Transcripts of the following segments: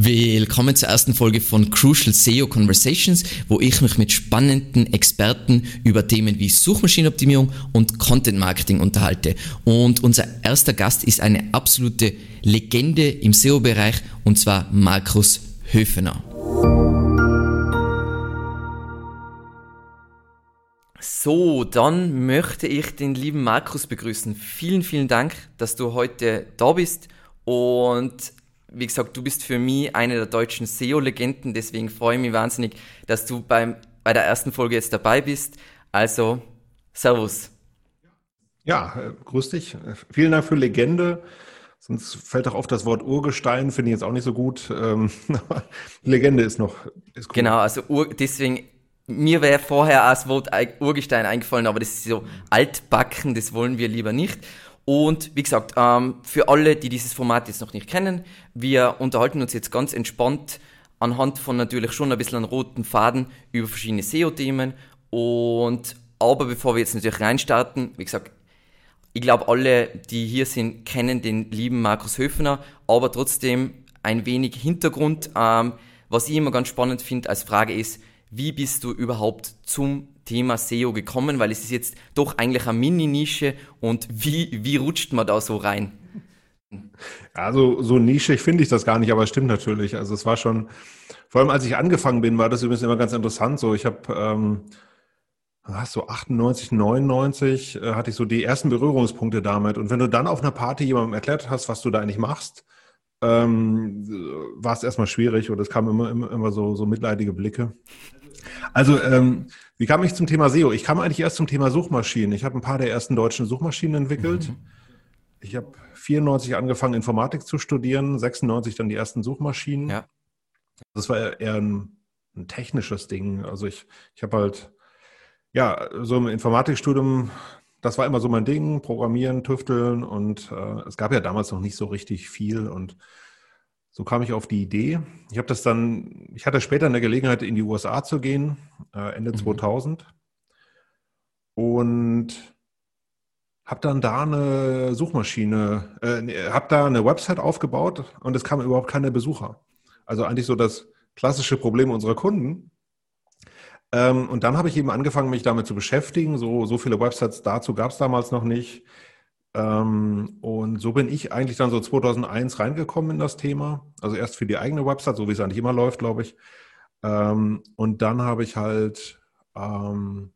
Willkommen zur ersten Folge von Crucial SEO Conversations, wo ich mich mit spannenden Experten über Themen wie Suchmaschinenoptimierung und Content Marketing unterhalte. Und unser erster Gast ist eine absolute Legende im SEO-Bereich und zwar Markus Höfener. So, dann möchte ich den lieben Markus begrüßen. Vielen, vielen Dank, dass du heute da bist und wie gesagt, du bist für mich eine der deutschen SEO-Legenden, deswegen freue ich mich wahnsinnig, dass du beim, bei der ersten Folge jetzt dabei bist. Also, Servus. Ja, äh, grüß dich. Vielen Dank für Legende. Sonst fällt auch auf das Wort Urgestein, finde ich jetzt auch nicht so gut. Ähm, Legende ist noch ist cool. Genau, also Ur, deswegen, mir wäre vorher als Wort Urgestein eingefallen, aber das ist so altbacken, das wollen wir lieber nicht. Und wie gesagt, ähm, für alle, die dieses Format jetzt noch nicht kennen, wir unterhalten uns jetzt ganz entspannt anhand von natürlich schon ein bisschen einem roten Faden über verschiedene SEO-Themen. Und aber bevor wir jetzt natürlich reinstarten, wie gesagt, ich glaube, alle, die hier sind, kennen den lieben Markus Höfner, aber trotzdem ein wenig Hintergrund. Ähm, was ich immer ganz spannend finde als Frage ist, wie bist du überhaupt zum Thema SEO gekommen? Weil es ist jetzt doch eigentlich eine Mini-Nische und wie, wie rutscht man da so rein? Also so nischig finde ich das gar nicht, aber es stimmt natürlich. Also es war schon, vor allem als ich angefangen bin, war das übrigens immer ganz interessant. So, ich habe ähm, so 98, 99 äh, hatte ich so die ersten Berührungspunkte damit. Und wenn du dann auf einer Party jemandem erklärt hast, was du da eigentlich machst, ähm, war es erstmal schwierig oder es kamen immer, immer, immer so, so mitleidige Blicke. Also, ähm, wie kam ich zum Thema SEO? Ich kam eigentlich erst zum Thema Suchmaschinen. Ich habe ein paar der ersten deutschen Suchmaschinen entwickelt. Mhm. Ich habe 94 angefangen, Informatik zu studieren, 96 dann die ersten Suchmaschinen. Ja. Das war eher ein, ein technisches Ding. Also ich, ich habe halt, ja, so im Informatikstudium, das war immer so mein Ding, Programmieren, Tüfteln und äh, es gab ja damals noch nicht so richtig viel und so kam ich auf die Idee. Ich habe das dann, ich hatte später eine Gelegenheit, in die USA zu gehen, äh, Ende mhm. 2000. Und habe dann da eine Suchmaschine, äh, habe da eine Website aufgebaut und es kamen überhaupt keine Besucher. Also eigentlich so das klassische Problem unserer Kunden. Ähm, und dann habe ich eben angefangen, mich damit zu beschäftigen. So, so viele Websites dazu gab es damals noch nicht. Ähm, und so bin ich eigentlich dann so 2001 reingekommen in das Thema. Also erst für die eigene Website, so wie es eigentlich immer läuft, glaube ich. Ähm, und dann habe ich halt ähm,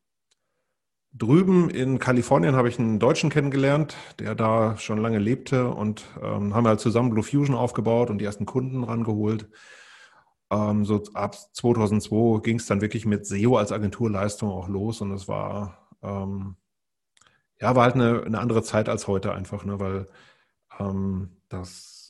drüben in Kalifornien habe ich einen Deutschen kennengelernt, der da schon lange lebte und ähm, haben halt zusammen Blue Fusion aufgebaut und die ersten Kunden rangeholt. Ähm, so ab 2002 ging es dann wirklich mit SEO als Agenturleistung auch los und es war ähm, ja, war halt eine, eine andere Zeit als heute einfach, ne, weil ähm, das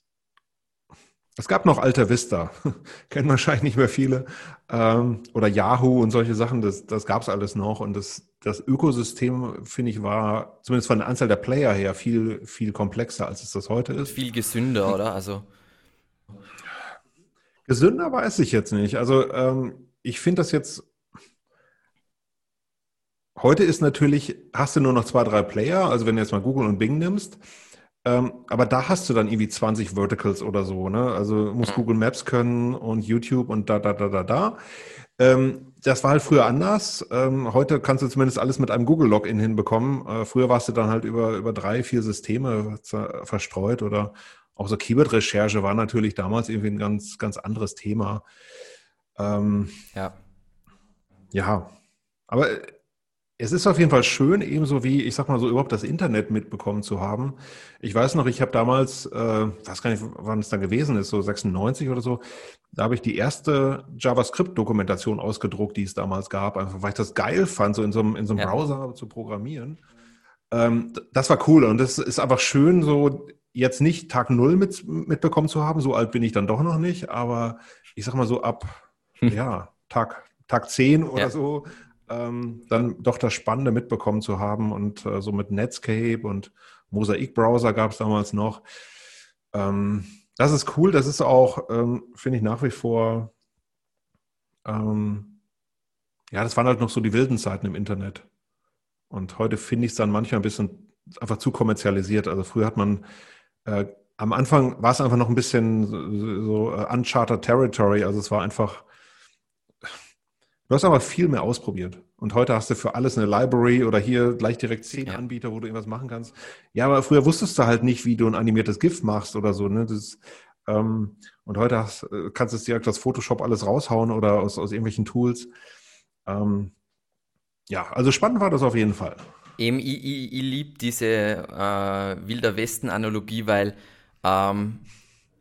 es gab noch Alta Vista, kennen wahrscheinlich nicht mehr viele, ähm, oder Yahoo und solche Sachen, das, das gab es alles noch und das, das Ökosystem, finde ich, war zumindest von der Anzahl der Player her viel, viel komplexer, als es das heute ist. Viel gesünder, oder? Also Gesünder weiß ich jetzt nicht. Also ähm, ich finde das jetzt Heute ist natürlich, hast du nur noch zwei, drei Player, also wenn du jetzt mal Google und Bing nimmst, ähm, aber da hast du dann irgendwie 20 Verticals oder so, ne? Also muss Google Maps können und YouTube und da, da, da, da, da. Ähm, das war halt früher anders. Ähm, heute kannst du zumindest alles mit einem Google-Login hinbekommen. Äh, früher warst du dann halt über, über drei, vier Systeme verstreut oder auch so Keyword-Recherche war natürlich damals irgendwie ein ganz, ganz anderes Thema. Ähm, ja. Ja. Aber es ist auf jeden Fall schön, ebenso wie, ich sag mal so, überhaupt das Internet mitbekommen zu haben. Ich weiß noch, ich habe damals, äh, weiß gar nicht, wann es dann gewesen ist, so 96 oder so, da habe ich die erste JavaScript-Dokumentation ausgedruckt, die es damals gab, einfach weil ich das geil fand, so in so einem, in so einem ja. Browser zu programmieren. Ähm, das war cool und das ist einfach schön, so jetzt nicht Tag Null mit, mitbekommen zu haben. So alt bin ich dann doch noch nicht, aber ich sag mal so ab, hm. ja, Tag, Tag 10 oder ja. so ähm, dann doch das Spannende mitbekommen zu haben und äh, so mit Netscape und Mosaik-Browser gab es damals noch. Ähm, das ist cool, das ist auch, ähm, finde ich, nach wie vor, ähm, ja, das waren halt noch so die wilden Zeiten im Internet. Und heute finde ich es dann manchmal ein bisschen einfach zu kommerzialisiert. Also früher hat man äh, am Anfang war es einfach noch ein bisschen so, so uh, uncharted territory. Also es war einfach, du hast aber viel mehr ausprobiert. Und heute hast du für alles eine Library oder hier gleich direkt zehn ja. Anbieter, wo du irgendwas machen kannst. Ja, aber früher wusstest du halt nicht, wie du ein animiertes GIF machst oder so. Ne? Das, ähm, und heute hast, äh, kannst du es direkt aus Photoshop alles raushauen oder aus, aus irgendwelchen Tools. Ähm, ja, also spannend war das auf jeden Fall. Eben, ich, ich, ich liebe diese äh, Wilder Westen-Analogie, weil ähm,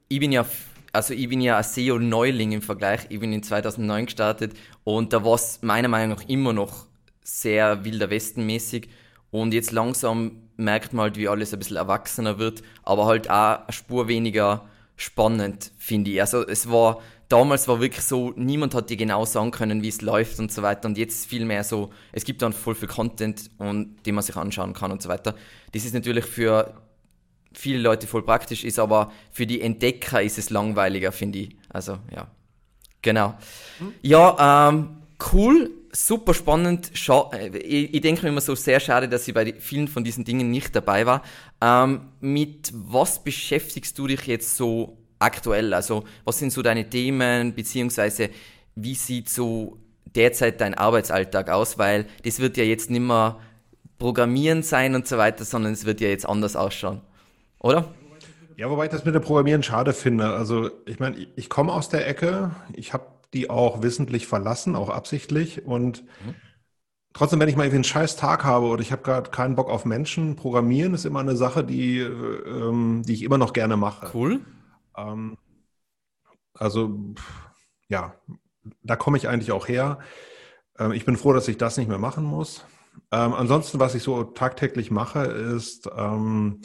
ich bin ja also ich bin ja ein SEO-Neuling im Vergleich. Ich bin in 2009 gestartet und da war es meiner Meinung nach immer noch sehr wilder Westen-mäßig. Und jetzt langsam merkt man halt, wie alles ein bisschen erwachsener wird, aber halt auch eine Spur weniger spannend, finde ich. Also es war, damals war wirklich so, niemand hat dir genau sagen können, wie es läuft und so weiter. Und jetzt viel mehr so, es gibt dann voll viel Content, und, den man sich anschauen kann und so weiter. Das ist natürlich für viele Leute voll praktisch, ist aber für die Entdecker ist es langweiliger, finde ich. Also ja, genau. Hm? Ja, ähm, cool super spannend. Scha äh, ich, ich denke mir immer so sehr schade, dass ich bei vielen von diesen Dingen nicht dabei war. Ähm, mit was beschäftigst du dich jetzt so aktuell? Also was sind so deine Themen, beziehungsweise wie sieht so derzeit dein Arbeitsalltag aus? Weil das wird ja jetzt nicht mehr Programmieren sein und so weiter, sondern es wird ja jetzt anders ausschauen. Oder? Ja, wobei ich das mit dem Programmieren schade finde. Also ich meine, ich, komme aus der Ecke, ich habe die auch wissentlich verlassen, auch absichtlich. Und mhm. trotzdem, wenn ich mal irgendwie einen scheiß Tag habe oder ich habe gerade keinen Bock auf Menschen, programmieren ist immer eine Sache, die, ähm, die ich immer noch gerne mache. Cool. Ähm, also, ja, da komme ich eigentlich auch her. Ähm, ich bin froh, dass ich das nicht mehr machen muss. Ähm, ansonsten, was ich so tagtäglich mache, ist, ähm,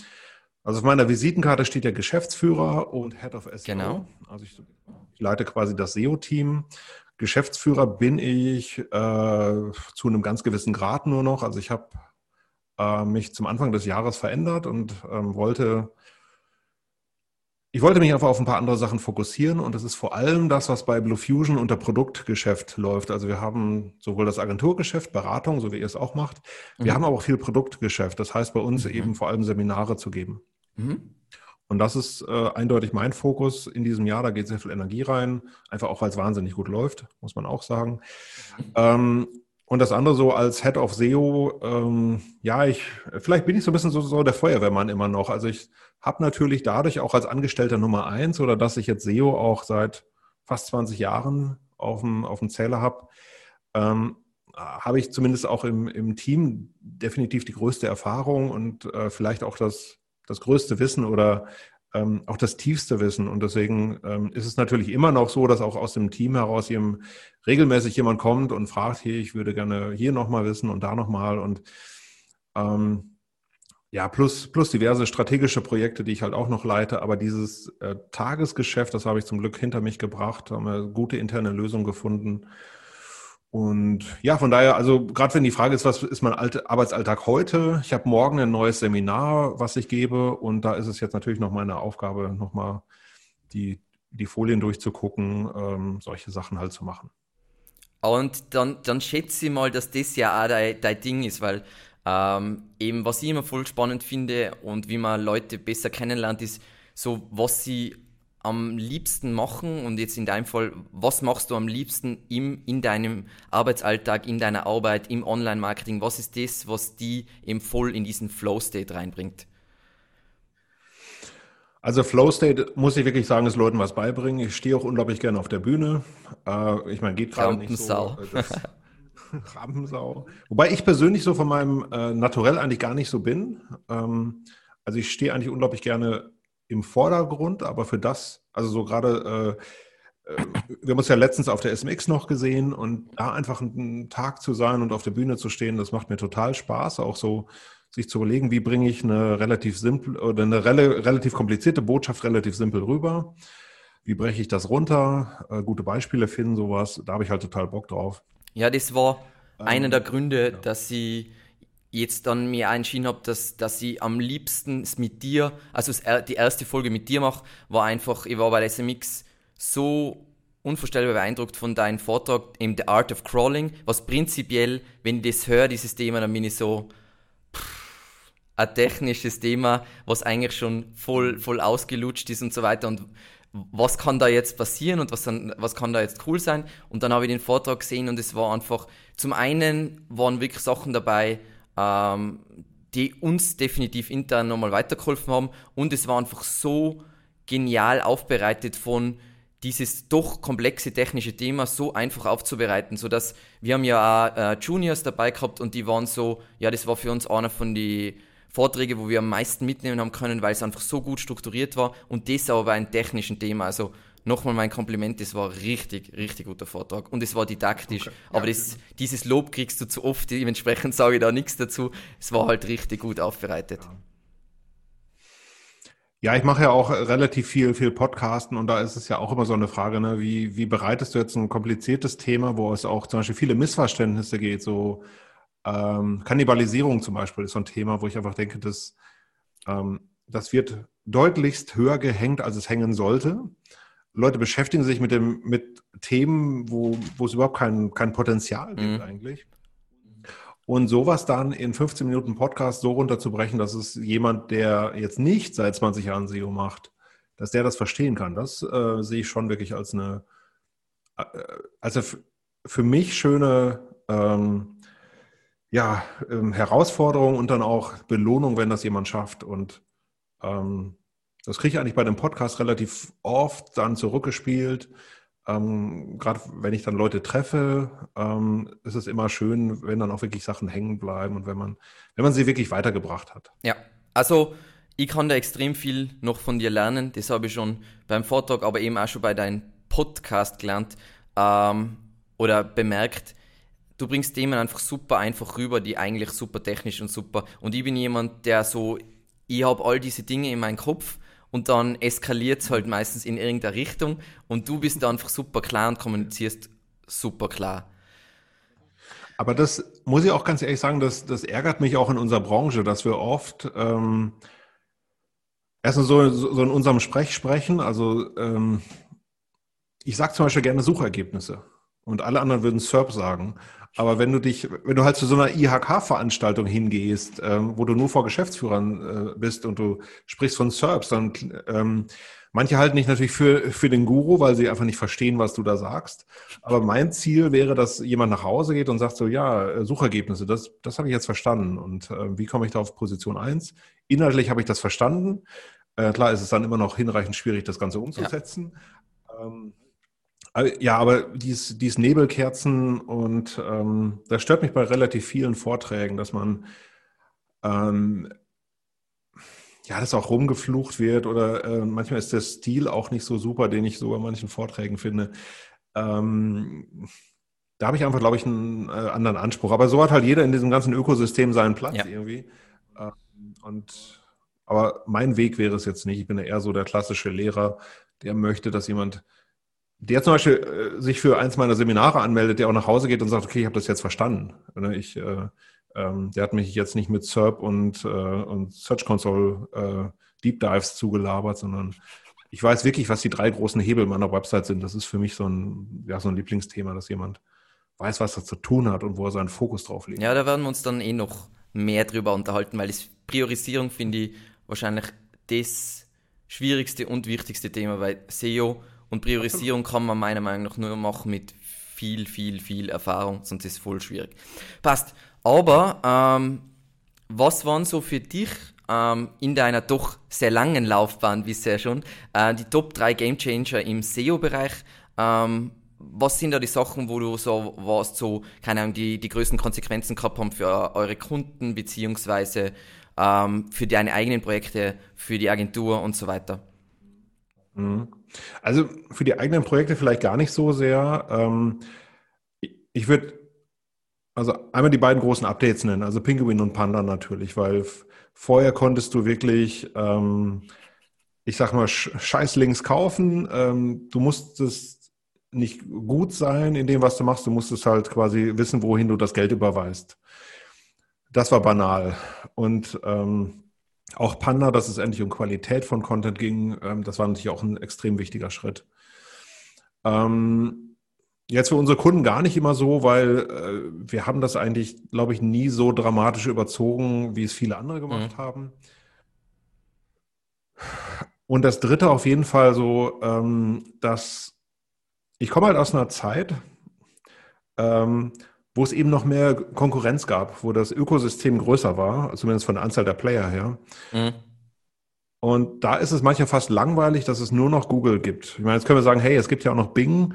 also auf meiner Visitenkarte steht der Geschäftsführer und Head of SEO. Genau. Also ich ich leite quasi das SEO-Team. Geschäftsführer bin ich äh, zu einem ganz gewissen Grad nur noch. Also ich habe äh, mich zum Anfang des Jahres verändert und ähm, wollte, ich wollte mich einfach auf ein paar andere Sachen fokussieren und das ist vor allem das, was bei Blue Fusion unter Produktgeschäft läuft. Also wir haben sowohl das Agenturgeschäft, Beratung, so wie ihr es auch macht. Wir mhm. haben aber auch viel Produktgeschäft. Das heißt bei uns mhm. eben vor allem Seminare zu geben. Mhm. Und das ist äh, eindeutig mein Fokus in diesem Jahr. Da geht sehr viel Energie rein, einfach auch weil es wahnsinnig gut läuft, muss man auch sagen. Ähm, und das andere so als Head of SEO, ähm, ja, ich, vielleicht bin ich so ein bisschen so, so der Feuerwehrmann immer noch. Also ich habe natürlich dadurch auch als Angestellter Nummer eins oder dass ich jetzt SEO auch seit fast 20 Jahren auf dem, auf dem Zähler habe, ähm, habe ich zumindest auch im, im Team definitiv die größte Erfahrung und äh, vielleicht auch das das größte Wissen oder ähm, auch das tiefste Wissen. Und deswegen ähm, ist es natürlich immer noch so, dass auch aus dem Team heraus jedem, regelmäßig jemand kommt und fragt, hey, ich würde gerne hier nochmal wissen und da nochmal. Und ähm, ja, plus, plus diverse strategische Projekte, die ich halt auch noch leite. Aber dieses äh, Tagesgeschäft, das habe ich zum Glück hinter mich gebracht, haben wir gute interne Lösungen gefunden. Und ja, von daher, also gerade wenn die Frage ist, was ist mein Arbeitsalltag heute? Ich habe morgen ein neues Seminar, was ich gebe. Und da ist es jetzt natürlich noch meine Aufgabe, nochmal die, die Folien durchzugucken, ähm, solche Sachen halt zu machen. Und dann, dann schätze ich mal, dass das ja auch dein, dein Ding ist, weil ähm, eben was ich immer voll spannend finde und wie man Leute besser kennenlernt, ist so, was sie am liebsten machen und jetzt in deinem Fall, was machst du am liebsten im, in deinem Arbeitsalltag, in deiner Arbeit, im Online-Marketing? Was ist das, was die eben voll in diesen Flow-State reinbringt? Also Flow State muss ich wirklich sagen, ist Leuten was beibringen. Ich stehe auch unglaublich gerne auf der Bühne. Äh, ich meine, geht gerade nicht so. Äh, das, Rampensau. Wobei ich persönlich so von meinem äh, Naturell eigentlich gar nicht so bin. Ähm, also ich stehe eigentlich unglaublich gerne im Vordergrund, aber für das, also so gerade, äh, äh, wir haben uns ja letztens auf der SMX noch gesehen und da einfach einen Tag zu sein und auf der Bühne zu stehen, das macht mir total Spaß, auch so sich zu überlegen, wie bringe ich eine relativ simpel oder eine rel relativ komplizierte Botschaft relativ simpel rüber. Wie breche ich das runter? Äh, gute Beispiele finden, sowas. Da habe ich halt total Bock drauf. Ja, das war ähm, einer der Gründe, ja. dass sie jetzt dann mir entschieden habe, dass, dass ich am liebsten es mit dir, also die erste Folge mit dir mache, war einfach, ich war bei der SMX so unvorstellbar beeindruckt von deinem Vortrag im The Art of Crawling, was prinzipiell, wenn ich das höre, dieses Thema, dann bin ich so, pff, ein technisches Thema, was eigentlich schon voll, voll ausgelutscht ist und so weiter. Und was kann da jetzt passieren und was, dann, was kann da jetzt cool sein? Und dann habe ich den Vortrag gesehen und es war einfach, zum einen waren wirklich Sachen dabei, ähm, die uns definitiv intern nochmal weitergeholfen haben und es war einfach so genial aufbereitet von dieses doch komplexe technische Thema so einfach aufzubereiten, so dass wir haben ja auch äh, Juniors dabei gehabt und die waren so, ja, das war für uns einer von die Vorträge, wo wir am meisten mitnehmen haben können, weil es einfach so gut strukturiert war und das aber ein technischen Thema. Also nochmal mein Kompliment, das war richtig, richtig guter Vortrag und es war didaktisch. Okay. Aber das, dieses Lob kriegst du zu oft, dementsprechend sage ich da nichts dazu. Es war halt richtig gut aufbereitet. Ja. Ja, ich mache ja auch relativ viel, viel Podcasten und da ist es ja auch immer so eine Frage, ne? wie, wie bereitest du jetzt ein kompliziertes Thema, wo es auch zum Beispiel viele Missverständnisse geht, so ähm, Kannibalisierung zum Beispiel ist so ein Thema, wo ich einfach denke, dass ähm, das wird deutlichst höher gehängt, als es hängen sollte. Leute beschäftigen sich mit dem mit Themen, wo, wo es überhaupt kein, kein Potenzial gibt mhm. eigentlich. Und sowas dann in 15 Minuten Podcast so runterzubrechen, dass es jemand, der jetzt nicht seit 20 Jahren SEO macht, dass der das verstehen kann, das äh, sehe ich schon wirklich als eine, äh, also für mich schöne ähm, ja, ähm, Herausforderung und dann auch Belohnung, wenn das jemand schafft. Und ähm, das kriege ich eigentlich bei dem Podcast relativ oft dann zurückgespielt. Ähm, Gerade wenn ich dann Leute treffe, ähm, ist es immer schön, wenn dann auch wirklich Sachen hängen bleiben und wenn man, wenn man sie wirklich weitergebracht hat. Ja, also ich kann da extrem viel noch von dir lernen. Das habe ich schon beim Vortrag, aber eben auch schon bei deinem Podcast gelernt ähm, oder bemerkt. Du bringst Themen einfach super einfach rüber, die eigentlich super technisch und super. Und ich bin jemand, der so, ich habe all diese Dinge in meinem Kopf und dann eskaliert es halt meistens in irgendeine Richtung und du bist da einfach super klar und kommunizierst super klar. Aber das muss ich auch ganz ehrlich sagen, das, das ärgert mich auch in unserer Branche, dass wir oft ähm, erstens so, so in unserem Sprech sprechen. Also ähm, ich sage zum Beispiel gerne Suchergebnisse und alle anderen würden SERP sagen. Aber wenn du dich, wenn du halt zu so einer IHK-Veranstaltung hingehst, ähm, wo du nur vor Geschäftsführern äh, bist und du sprichst von SERPs, dann ähm, manche halten dich natürlich für, für den Guru, weil sie einfach nicht verstehen, was du da sagst. Aber mein Ziel wäre, dass jemand nach Hause geht und sagt so, ja, äh, Suchergebnisse, das, das habe ich jetzt verstanden. Und äh, wie komme ich da auf Position 1? Inhaltlich habe ich das verstanden. Äh, klar ist es dann immer noch hinreichend schwierig, das Ganze umzusetzen. Ja. Ähm, ja, aber dies, dies Nebelkerzen und ähm, das stört mich bei relativ vielen Vorträgen, dass man ähm, ja, dass auch rumgeflucht wird oder äh, manchmal ist der Stil auch nicht so super, den ich so bei manchen Vorträgen finde. Ähm, da habe ich einfach, glaube ich, einen äh, anderen Anspruch. Aber so hat halt jeder in diesem ganzen Ökosystem seinen Platz ja. irgendwie. Ähm, und aber mein Weg wäre es jetzt nicht. Ich bin ja eher so der klassische Lehrer, der möchte, dass jemand der zum Beispiel äh, sich für eins meiner Seminare anmeldet, der auch nach Hause geht und sagt, okay, ich habe das jetzt verstanden. Ne, ich, äh, ähm, der hat mich jetzt nicht mit SERP und, äh, und Search Console äh, Deep Dives zugelabert, sondern ich weiß wirklich, was die drei großen Hebel meiner Website sind. Das ist für mich so ein, ja, so ein Lieblingsthema, dass jemand weiß, was das zu tun hat und wo er seinen Fokus drauf legt. Ja, da werden wir uns dann eh noch mehr drüber unterhalten, weil das Priorisierung finde ich wahrscheinlich das schwierigste und wichtigste Thema, weil SEO und Priorisierung kann man meiner Meinung nach nur machen mit viel, viel, viel Erfahrung, sonst ist es voll schwierig. Passt. Aber ähm, was waren so für dich ähm, in deiner doch sehr langen Laufbahn bisher schon äh, die Top 3 Gamechanger im SEO-Bereich? Ähm, was sind da die Sachen, wo du so warst, so, keine Ahnung, die, die größten Konsequenzen gehabt haben für eure Kunden, beziehungsweise ähm, für deine eigenen Projekte, für die Agentur und so weiter? Mhm. Also für die eigenen Projekte vielleicht gar nicht so sehr. Ähm, ich würde also einmal die beiden großen Updates nennen, also Pinguin und Panda natürlich, weil vorher konntest du wirklich, ähm, ich sag mal, scheiß Links kaufen. Ähm, du musstest nicht gut sein in dem, was du machst. Du musstest halt quasi wissen, wohin du das Geld überweist. Das war banal. Und ähm, auch Panda, dass es endlich um Qualität von Content ging, ähm, das war natürlich auch ein extrem wichtiger Schritt. Ähm, Jetzt für unsere Kunden gar nicht immer so, weil äh, wir haben das eigentlich, glaube ich, nie so dramatisch überzogen, wie es viele andere gemacht mhm. haben. Und das Dritte auf jeden Fall so, ähm, dass ich komme halt aus einer Zeit, ähm, wo es eben noch mehr Konkurrenz gab, wo das Ökosystem größer war, zumindest von der Anzahl der Player her. Mhm. Und da ist es manchmal fast langweilig, dass es nur noch Google gibt. Ich meine, jetzt können wir sagen, hey, es gibt ja auch noch Bing.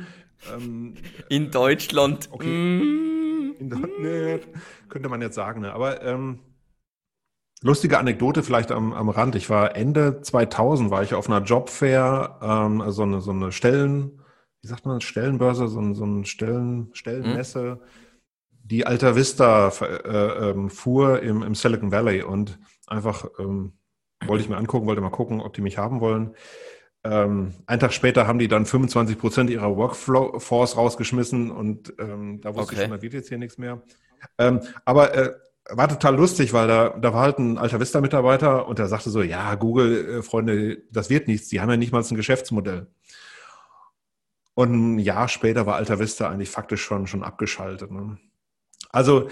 Ähm, in Deutschland. Okay. Mm. In, nee, könnte man jetzt sagen. Ne? Aber ähm, lustige Anekdote vielleicht am, am Rand. Ich war Ende 2000, war ich auf einer Jobfair, ähm, also eine, so eine Stellen, wie sagt man, Stellenbörse, so, so eine Stellen, Stellenmesse. Mhm die Alta Vista äh, ähm, fuhr im, im, Silicon Valley und einfach ähm, wollte ich mir angucken, wollte mal gucken, ob die mich haben wollen. Ähm, einen Tag später haben die dann 25 Prozent ihrer Workforce rausgeschmissen und ähm, da wusste okay. ich schon, da wird jetzt hier nichts mehr. Ähm, aber äh, war total lustig, weil da, da war halt ein Alta Vista-Mitarbeiter und der sagte so, ja, Google, äh, Freunde, das wird nichts, die haben ja nicht mal ein Geschäftsmodell. Und ein Jahr später war Alta Vista eigentlich faktisch schon, schon abgeschaltet. Ne? Also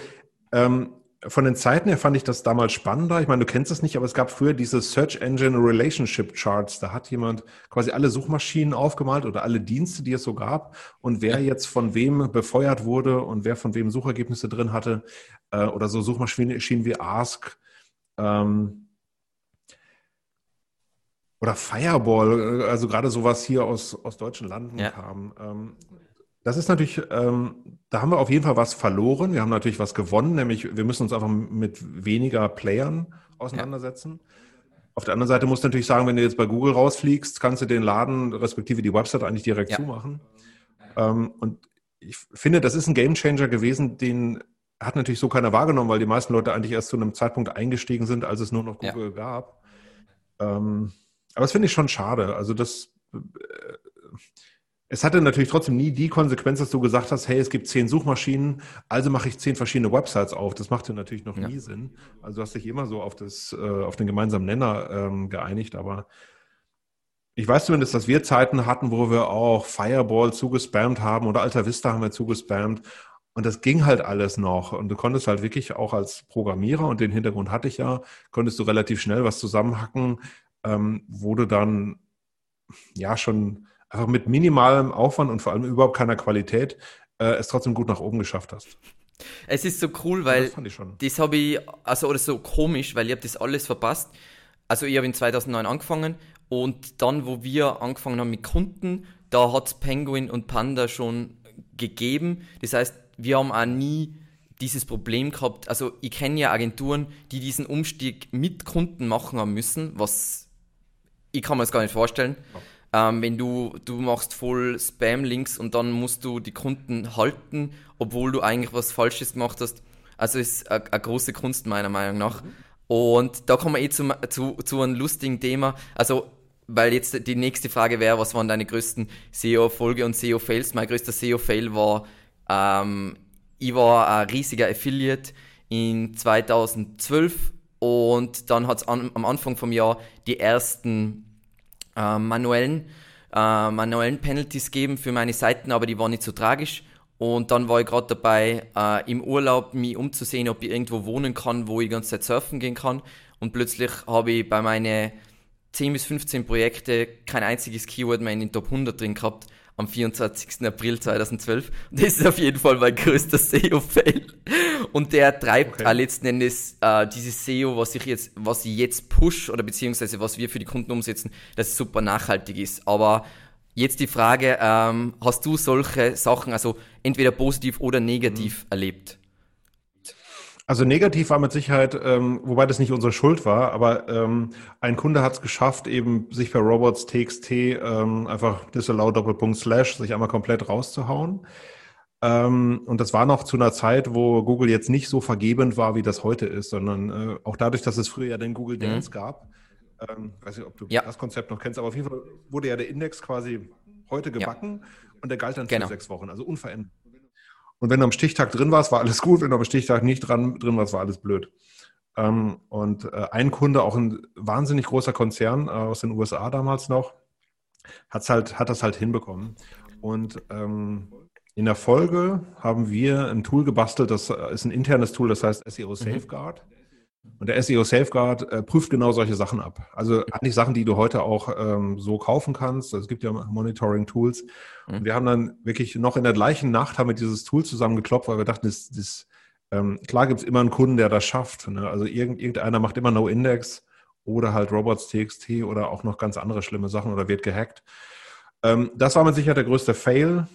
ähm, von den Zeiten her fand ich das damals spannender. Ich meine, du kennst es nicht, aber es gab früher diese Search Engine Relationship Charts. Da hat jemand quasi alle Suchmaschinen aufgemalt oder alle Dienste, die es so gab und wer jetzt von wem befeuert wurde und wer von wem Suchergebnisse drin hatte äh, oder so Suchmaschinen wie Ask. Ähm, oder Fireball, also gerade sowas hier aus, aus deutschen Landen ja. kam. Ähm, das ist natürlich, ähm, da haben wir auf jeden Fall was verloren. Wir haben natürlich was gewonnen, nämlich wir müssen uns einfach mit weniger Playern auseinandersetzen. Ja. Auf der anderen Seite musst du natürlich sagen, wenn du jetzt bei Google rausfliegst, kannst du den Laden respektive die Website eigentlich direkt ja. zumachen. Ähm, und ich finde, das ist ein Gamechanger gewesen, den hat natürlich so keiner wahrgenommen, weil die meisten Leute eigentlich erst zu einem Zeitpunkt eingestiegen sind, als es nur noch Google ja. gab. Ähm, aber das finde ich schon schade. Also das äh, es hatte natürlich trotzdem nie die Konsequenz, dass du gesagt hast, hey, es gibt zehn Suchmaschinen, also mache ich zehn verschiedene Websites auf. Das machte natürlich noch ja. nie Sinn. Also du hast dich immer so auf, das, äh, auf den gemeinsamen Nenner ähm, geeinigt, aber ich weiß zumindest, dass wir Zeiten hatten, wo wir auch Fireball zugespammt haben oder Alta Vista haben wir zugespammt. Und das ging halt alles noch. Und du konntest halt wirklich auch als Programmierer, und den Hintergrund hatte ich ja, konntest du relativ schnell was zusammenhacken, ähm, wo du dann ja schon einfach mit minimalem Aufwand und vor allem überhaupt keiner Qualität äh, es trotzdem gut nach oben geschafft hast. Es ist so cool, weil das, das habe ich, also oder so komisch, weil ich habe das alles verpasst. Also ich habe in 2009 angefangen und dann, wo wir angefangen haben mit Kunden, da hat es Penguin und Panda schon gegeben. Das heißt, wir haben auch nie dieses Problem gehabt. Also ich kenne ja Agenturen, die diesen Umstieg mit Kunden machen haben müssen, was ich kann mir das gar nicht vorstellen. Ja. Ähm, wenn du, du machst voll Spam-Links und dann musst du die Kunden halten, obwohl du eigentlich was Falsches gemacht hast. Also ist eine große Kunst meiner Meinung nach. Mhm. Und da kommen wir eh zu, zu, zu einem lustigen Thema. Also, weil jetzt die nächste Frage wäre, was waren deine größten SEO-Erfolge und SEO-Fails? Mein größter SEO-Fail war, ähm, ich war ein riesiger Affiliate in 2012 und dann hat es am Anfang vom Jahr die ersten äh, manuellen, äh, manuellen Penalties geben für meine Seiten, aber die waren nicht so tragisch. Und dann war ich gerade dabei, äh, im Urlaub mich umzusehen, ob ich irgendwo wohnen kann, wo ich die ganze Zeit surfen gehen kann. Und plötzlich habe ich bei meinen 10 bis 15 Projekte kein einziges Keyword mehr in den Top 100 drin gehabt am 24. April 2012. Und das ist auf jeden Fall mein größter SEO-Fail. Und der treibt okay. letzten Endes äh, dieses SEO, was ich jetzt, was ich jetzt push oder beziehungsweise was wir für die Kunden umsetzen, das super nachhaltig ist. Aber jetzt die Frage, ähm, hast du solche Sachen, also entweder positiv oder negativ mhm. erlebt? Also negativ war mit Sicherheit, ähm, wobei das nicht unsere Schuld war, aber ähm, ein Kunde hat es geschafft, eben sich per Robots TXT ähm, einfach disallow Doppelpunkt Slash sich einmal komplett rauszuhauen. Ähm, und das war noch zu einer Zeit, wo Google jetzt nicht so vergebend war, wie das heute ist, sondern äh, auch dadurch, dass es früher ja den Google mhm. Dance mhm. gab. Ähm, weiß nicht, ob du ja. das Konzept noch kennst, aber auf jeden Fall wurde ja der Index quasi heute gebacken ja. und der galt dann genau. für sechs Wochen, also unverändert. Und wenn du am Stichtag drin warst, war alles gut. Wenn du am Stichtag nicht dran, drin warst, war alles blöd. Ähm, und äh, ein Kunde, auch ein wahnsinnig großer Konzern äh, aus den USA damals noch, hat's halt, hat das halt hinbekommen. Und ähm, in der Folge haben wir ein Tool gebastelt, das ist ein internes Tool, das heißt SEO mhm. Safeguard. Mhm. Und der SEO Safeguard äh, prüft genau solche Sachen ab. Also eigentlich Sachen, die du heute auch ähm, so kaufen kannst. Also es gibt ja Monitoring-Tools. Mhm. Und wir haben dann wirklich noch in der gleichen Nacht haben wir dieses Tool zusammengeklopft, weil wir dachten, das, das, ähm, klar gibt es immer einen Kunden, der das schafft. Ne? Also irgend, irgendeiner macht immer No-Index oder halt Robots.txt oder auch noch ganz andere schlimme Sachen oder wird gehackt. Ähm, das war mit Sicherheit der größte Fail.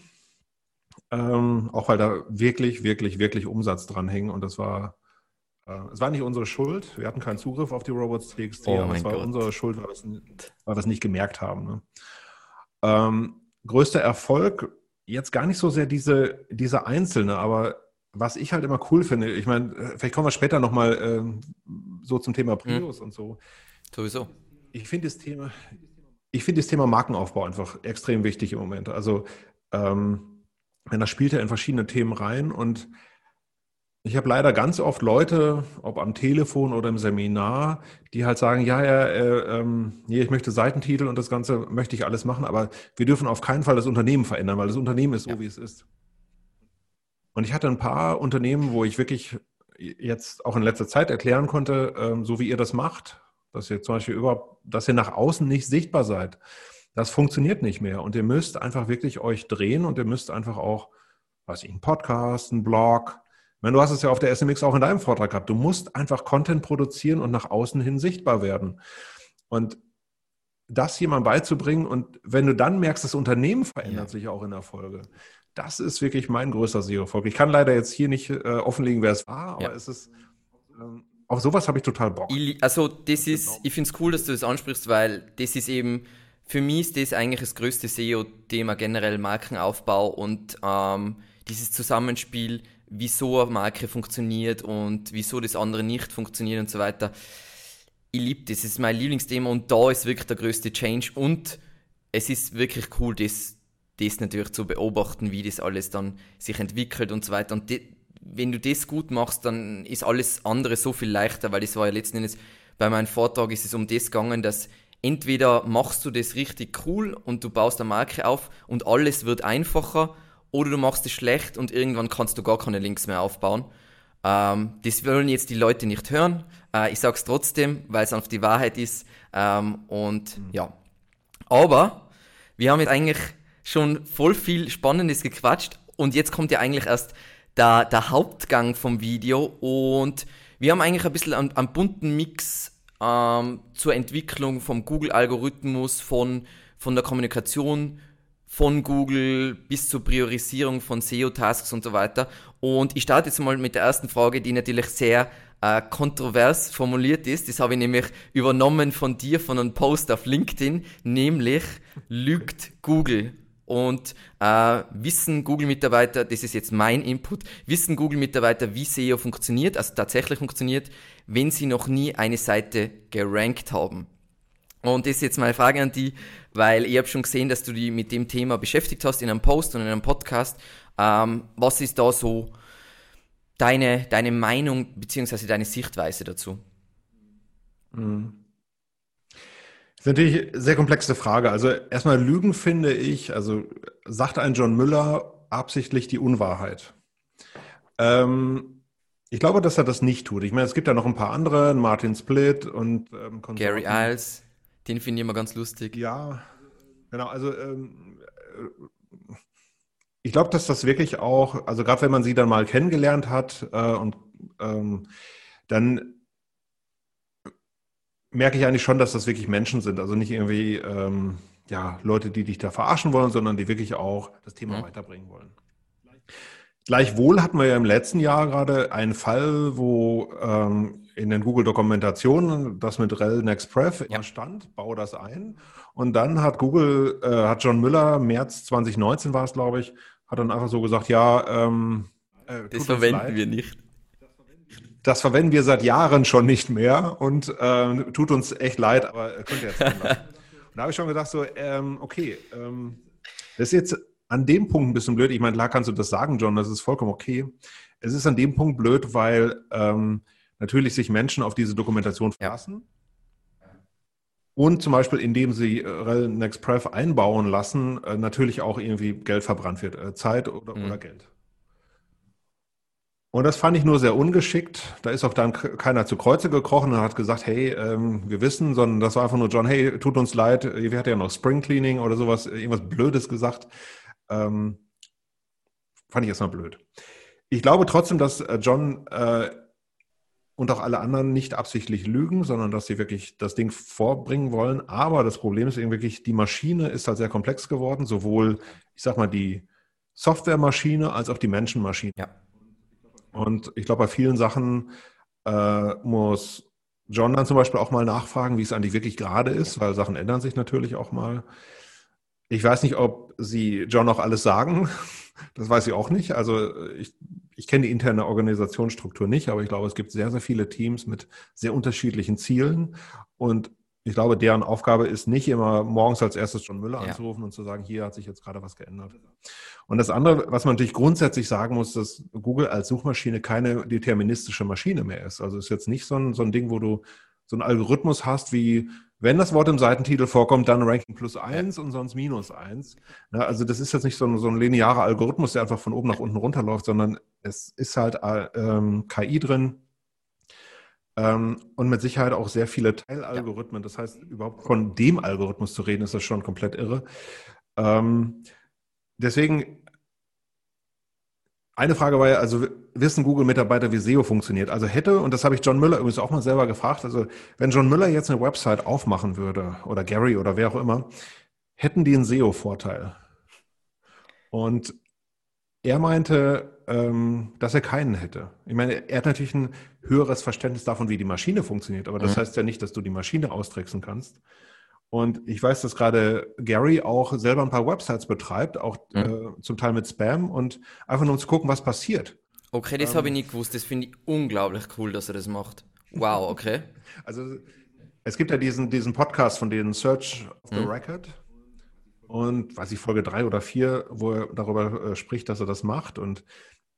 Ähm, auch weil da wirklich, wirklich, wirklich Umsatz dran hing und das war es war nicht unsere Schuld. Wir hatten keinen Zugriff auf die Robots.txt, oh aber es war Gott. unsere Schuld, weil wir es, nicht gemerkt haben. Ne? Ähm, größter Erfolg, jetzt gar nicht so sehr diese, diese einzelne, aber was ich halt immer cool finde, ich meine, äh, vielleicht kommen wir später nochmal ähm, so zum Thema Prius mhm. und so. Sowieso. Ich finde das Thema, ich finde das Thema Markenaufbau einfach extrem wichtig im Moment. Also, ähm, das spielt ja in verschiedene Themen rein und ich habe leider ganz oft Leute, ob am Telefon oder im Seminar, die halt sagen, ja, ja, äh, ähm, nee, ich möchte Seitentitel und das Ganze möchte ich alles machen, aber wir dürfen auf keinen Fall das Unternehmen verändern, weil das Unternehmen ist so, ja. wie es ist. Und ich hatte ein paar Unternehmen, wo ich wirklich jetzt auch in letzter Zeit erklären konnte, ähm, so wie ihr das macht, dass ihr zum Beispiel überhaupt, dass ihr nach außen nicht sichtbar seid. Das funktioniert nicht mehr. Und ihr müsst einfach wirklich euch drehen und ihr müsst einfach auch, weiß ich, einen Podcast, einen Blog, meine, du hast es ja auf der SMX auch in deinem Vortrag gehabt. Du musst einfach Content produzieren und nach außen hin sichtbar werden. Und das jemandem beizubringen und wenn du dann merkst, das Unternehmen verändert ja. sich auch in der Folge, das ist wirklich mein größter SEO-Erfolg. Ich kann leider jetzt hier nicht äh, offenlegen, wer es war, aber ja. es ist, ähm, auf sowas habe ich total Bock. Also das ist, genau. ich finde es cool, dass du das ansprichst, weil das ist eben, für mich ist das eigentlich das größte SEO-Thema generell Markenaufbau und ähm, dieses Zusammenspiel wieso eine Marke funktioniert und wieso das andere nicht funktioniert und so weiter. Ich liebe das, das ist mein Lieblingsthema und da ist wirklich der größte Change und es ist wirklich cool, das, das natürlich zu beobachten, wie das alles dann sich entwickelt und so weiter. Und die, wenn du das gut machst, dann ist alles andere so viel leichter, weil das war ja letzten Endes bei meinem Vortrag ist es um das gegangen, dass entweder machst du das richtig cool und du baust eine Marke auf und alles wird einfacher oder du machst es schlecht und irgendwann kannst du gar keine Links mehr aufbauen. Ähm, das wollen jetzt die Leute nicht hören. Äh, ich sage es trotzdem, weil es einfach die Wahrheit ist. Ähm, und mhm. ja. Aber wir haben jetzt eigentlich schon voll viel Spannendes gequatscht und jetzt kommt ja eigentlich erst der, der Hauptgang vom Video und wir haben eigentlich ein bisschen einen, einen bunten Mix ähm, zur Entwicklung vom Google-Algorithmus, von, von der Kommunikation von Google bis zur Priorisierung von SEO-Tasks und so weiter. Und ich starte jetzt mal mit der ersten Frage, die natürlich sehr äh, kontrovers formuliert ist. Das habe ich nämlich übernommen von dir, von einem Post auf LinkedIn, nämlich lügt Google? Und äh, wissen Google-Mitarbeiter, das ist jetzt mein Input, wissen Google-Mitarbeiter, wie SEO funktioniert, also tatsächlich funktioniert, wenn sie noch nie eine Seite gerankt haben? Und das ist jetzt meine Frage an die, weil ich habe schon gesehen, dass du dich mit dem Thema beschäftigt hast in einem Post und in einem Podcast. Ähm, was ist da so deine, deine Meinung bzw. deine Sichtweise dazu? Mhm. Das ist natürlich eine sehr komplexe Frage. Also erstmal Lügen finde ich, also sagt ein John Müller absichtlich die Unwahrheit. Ähm, ich glaube, dass er das nicht tut. Ich meine, es gibt ja noch ein paar andere, Martin Split und ähm, Gary Iles. Den finde ich immer ganz lustig. Ja, genau. Also ähm, äh, ich glaube, dass das wirklich auch, also gerade wenn man sie dann mal kennengelernt hat äh, und ähm, dann merke ich eigentlich schon, dass das wirklich Menschen sind. Also nicht irgendwie ähm, ja, Leute, die dich da verarschen wollen, sondern die wirklich auch das Thema mhm. weiterbringen wollen. Gleichwohl hatten wir ja im letzten Jahr gerade einen Fall, wo ähm, in den Google-Dokumentationen das mit rel nextpref ja. stand, baue das ein. Und dann hat Google, äh, hat John Müller, März 2019 war es, glaube ich, hat dann einfach so gesagt, ja, ähm, äh, das verwenden wir nicht. Das verwenden wir seit Jahren schon nicht mehr und äh, tut uns echt leid, aber könnt ihr jetzt Und da habe ich schon gedacht, so, ähm, okay, ähm, das ist jetzt an dem Punkt ein bisschen blöd. Ich meine, klar kannst du das sagen, John, das ist vollkommen okay. Es ist an dem Punkt blöd, weil ähm, natürlich sich Menschen auf diese Dokumentation verlassen. Ja. Und zum Beispiel, indem sie äh, NextPref einbauen lassen, äh, natürlich auch irgendwie Geld verbrannt wird, äh, Zeit oder, mhm. oder Geld. Und das fand ich nur sehr ungeschickt. Da ist auch dann keiner zu Kreuze gekrochen und hat gesagt, hey, ähm, wir wissen, sondern das war einfach nur John, hey, tut uns leid, wir hatten ja noch Spring Cleaning oder sowas, irgendwas Blödes gesagt. Ähm, fand ich erstmal blöd. Ich glaube trotzdem, dass John äh, und auch alle anderen nicht absichtlich lügen, sondern dass sie wirklich das Ding vorbringen wollen. Aber das Problem ist eben wirklich, die Maschine ist halt sehr komplex geworden, sowohl, ich sag mal, die Softwaremaschine als auch die Menschenmaschine. Ja. Und ich glaube, bei vielen Sachen äh, muss John dann zum Beispiel auch mal nachfragen, wie es eigentlich wirklich gerade ist, weil Sachen ändern sich natürlich auch mal. Ich weiß nicht, ob Sie John auch alles sagen. Das weiß ich auch nicht. Also ich, ich kenne die interne Organisationsstruktur nicht, aber ich glaube, es gibt sehr, sehr viele Teams mit sehr unterschiedlichen Zielen. Und ich glaube, deren Aufgabe ist nicht immer morgens als erstes John Müller ja. anzurufen und zu sagen, hier hat sich jetzt gerade was geändert. Und das andere, was man natürlich grundsätzlich sagen muss, dass Google als Suchmaschine keine deterministische Maschine mehr ist. Also es ist jetzt nicht so ein, so ein Ding, wo du so einen Algorithmus hast wie, wenn das Wort im Seitentitel vorkommt, dann Ranking plus eins und sonst minus eins. Ja, also das ist jetzt nicht so ein, so ein linearer Algorithmus, der einfach von oben nach unten runterläuft, sondern es ist halt ähm, KI drin ähm, und mit Sicherheit auch sehr viele Teilalgorithmen. Das heißt, überhaupt von dem Algorithmus zu reden, ist das schon komplett irre. Ähm, deswegen, eine Frage war ja, also wissen Google-Mitarbeiter, wie SEO funktioniert? Also hätte, und das habe ich John Müller übrigens auch mal selber gefragt, also wenn John Müller jetzt eine Website aufmachen würde, oder Gary oder wer auch immer, hätten die einen SEO-Vorteil? Und er meinte, ähm, dass er keinen hätte. Ich meine, er hat natürlich ein höheres Verständnis davon, wie die Maschine funktioniert, aber das mhm. heißt ja nicht, dass du die Maschine austricksen kannst. Und ich weiß, dass gerade Gary auch selber ein paar Websites betreibt, auch mhm. äh, zum Teil mit Spam und einfach nur um zu gucken, was passiert. Okay, das ähm, habe ich nicht gewusst. Das finde ich unglaublich cool, dass er das macht. Wow, okay. Also es gibt ja diesen, diesen Podcast von denen Search of the mhm. Record. Und weiß ich, Folge drei oder vier, wo er darüber äh, spricht, dass er das macht. Und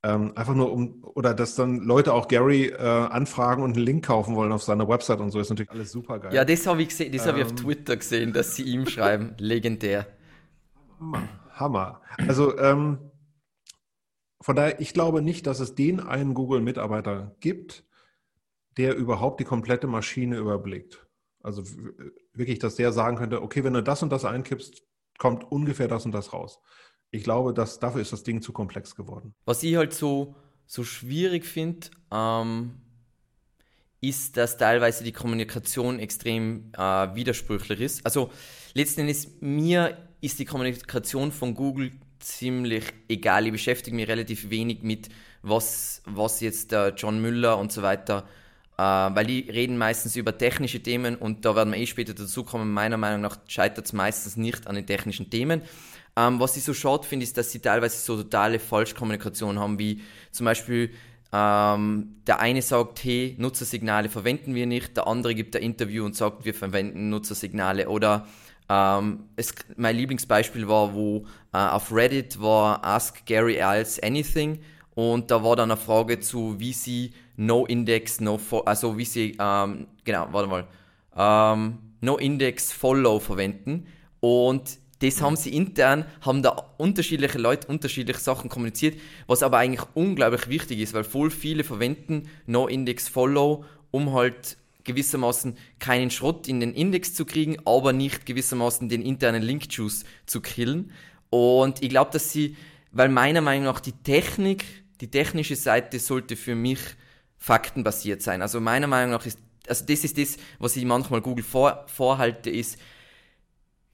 ähm, einfach nur um, oder dass dann Leute auch Gary äh, anfragen und einen Link kaufen wollen auf seiner Website und so, ist natürlich alles super geil. Ja, das habe ich gesehen, das ähm, habe ich auf ähm. Twitter gesehen, dass sie ihm schreiben. Legendär. Hammer. Hammer. Also, ähm, von daher, ich glaube nicht, dass es den einen Google-Mitarbeiter gibt, der überhaupt die komplette Maschine überblickt. Also wirklich, dass der sagen könnte, okay, wenn du das und das einkippst, kommt ungefähr das und das raus ich glaube, dass dafür ist das Ding zu komplex geworden. Was ich halt so, so schwierig finde, ähm, ist, dass teilweise die Kommunikation extrem äh, widersprüchlich ist. Also letzten Endes, mir ist die Kommunikation von Google ziemlich egal. Ich beschäftige mich relativ wenig mit, was, was jetzt der John Müller und so weiter, äh, weil die reden meistens über technische Themen und da werden wir eh später dazu kommen. Meiner Meinung nach scheitert es meistens nicht an den technischen Themen. Ähm, was ich so schade finde, ist, dass sie teilweise so totale Falschkommunikation haben, wie zum Beispiel ähm, der eine sagt, hey, Nutzersignale verwenden wir nicht, der andere gibt ein Interview und sagt, wir verwenden Nutzersignale. Oder ähm, es, mein Lieblingsbeispiel war, wo äh, auf Reddit war Ask Gary Als Anything und da war dann eine Frage zu, wie sie No Index, No, also wie sie, ähm, genau, warte mal, ähm, No Index Follow verwenden und das haben sie intern, haben da unterschiedliche Leute unterschiedliche Sachen kommuniziert, was aber eigentlich unglaublich wichtig ist, weil voll viele verwenden No-Index-Follow, um halt gewissermaßen keinen Schrott in den Index zu kriegen, aber nicht gewissermaßen den internen Link-Juice zu killen. Und ich glaube, dass sie, weil meiner Meinung nach die Technik, die technische Seite sollte für mich faktenbasiert sein. Also meiner Meinung nach ist, also das ist das, was ich manchmal Google vor, vorhalte, ist,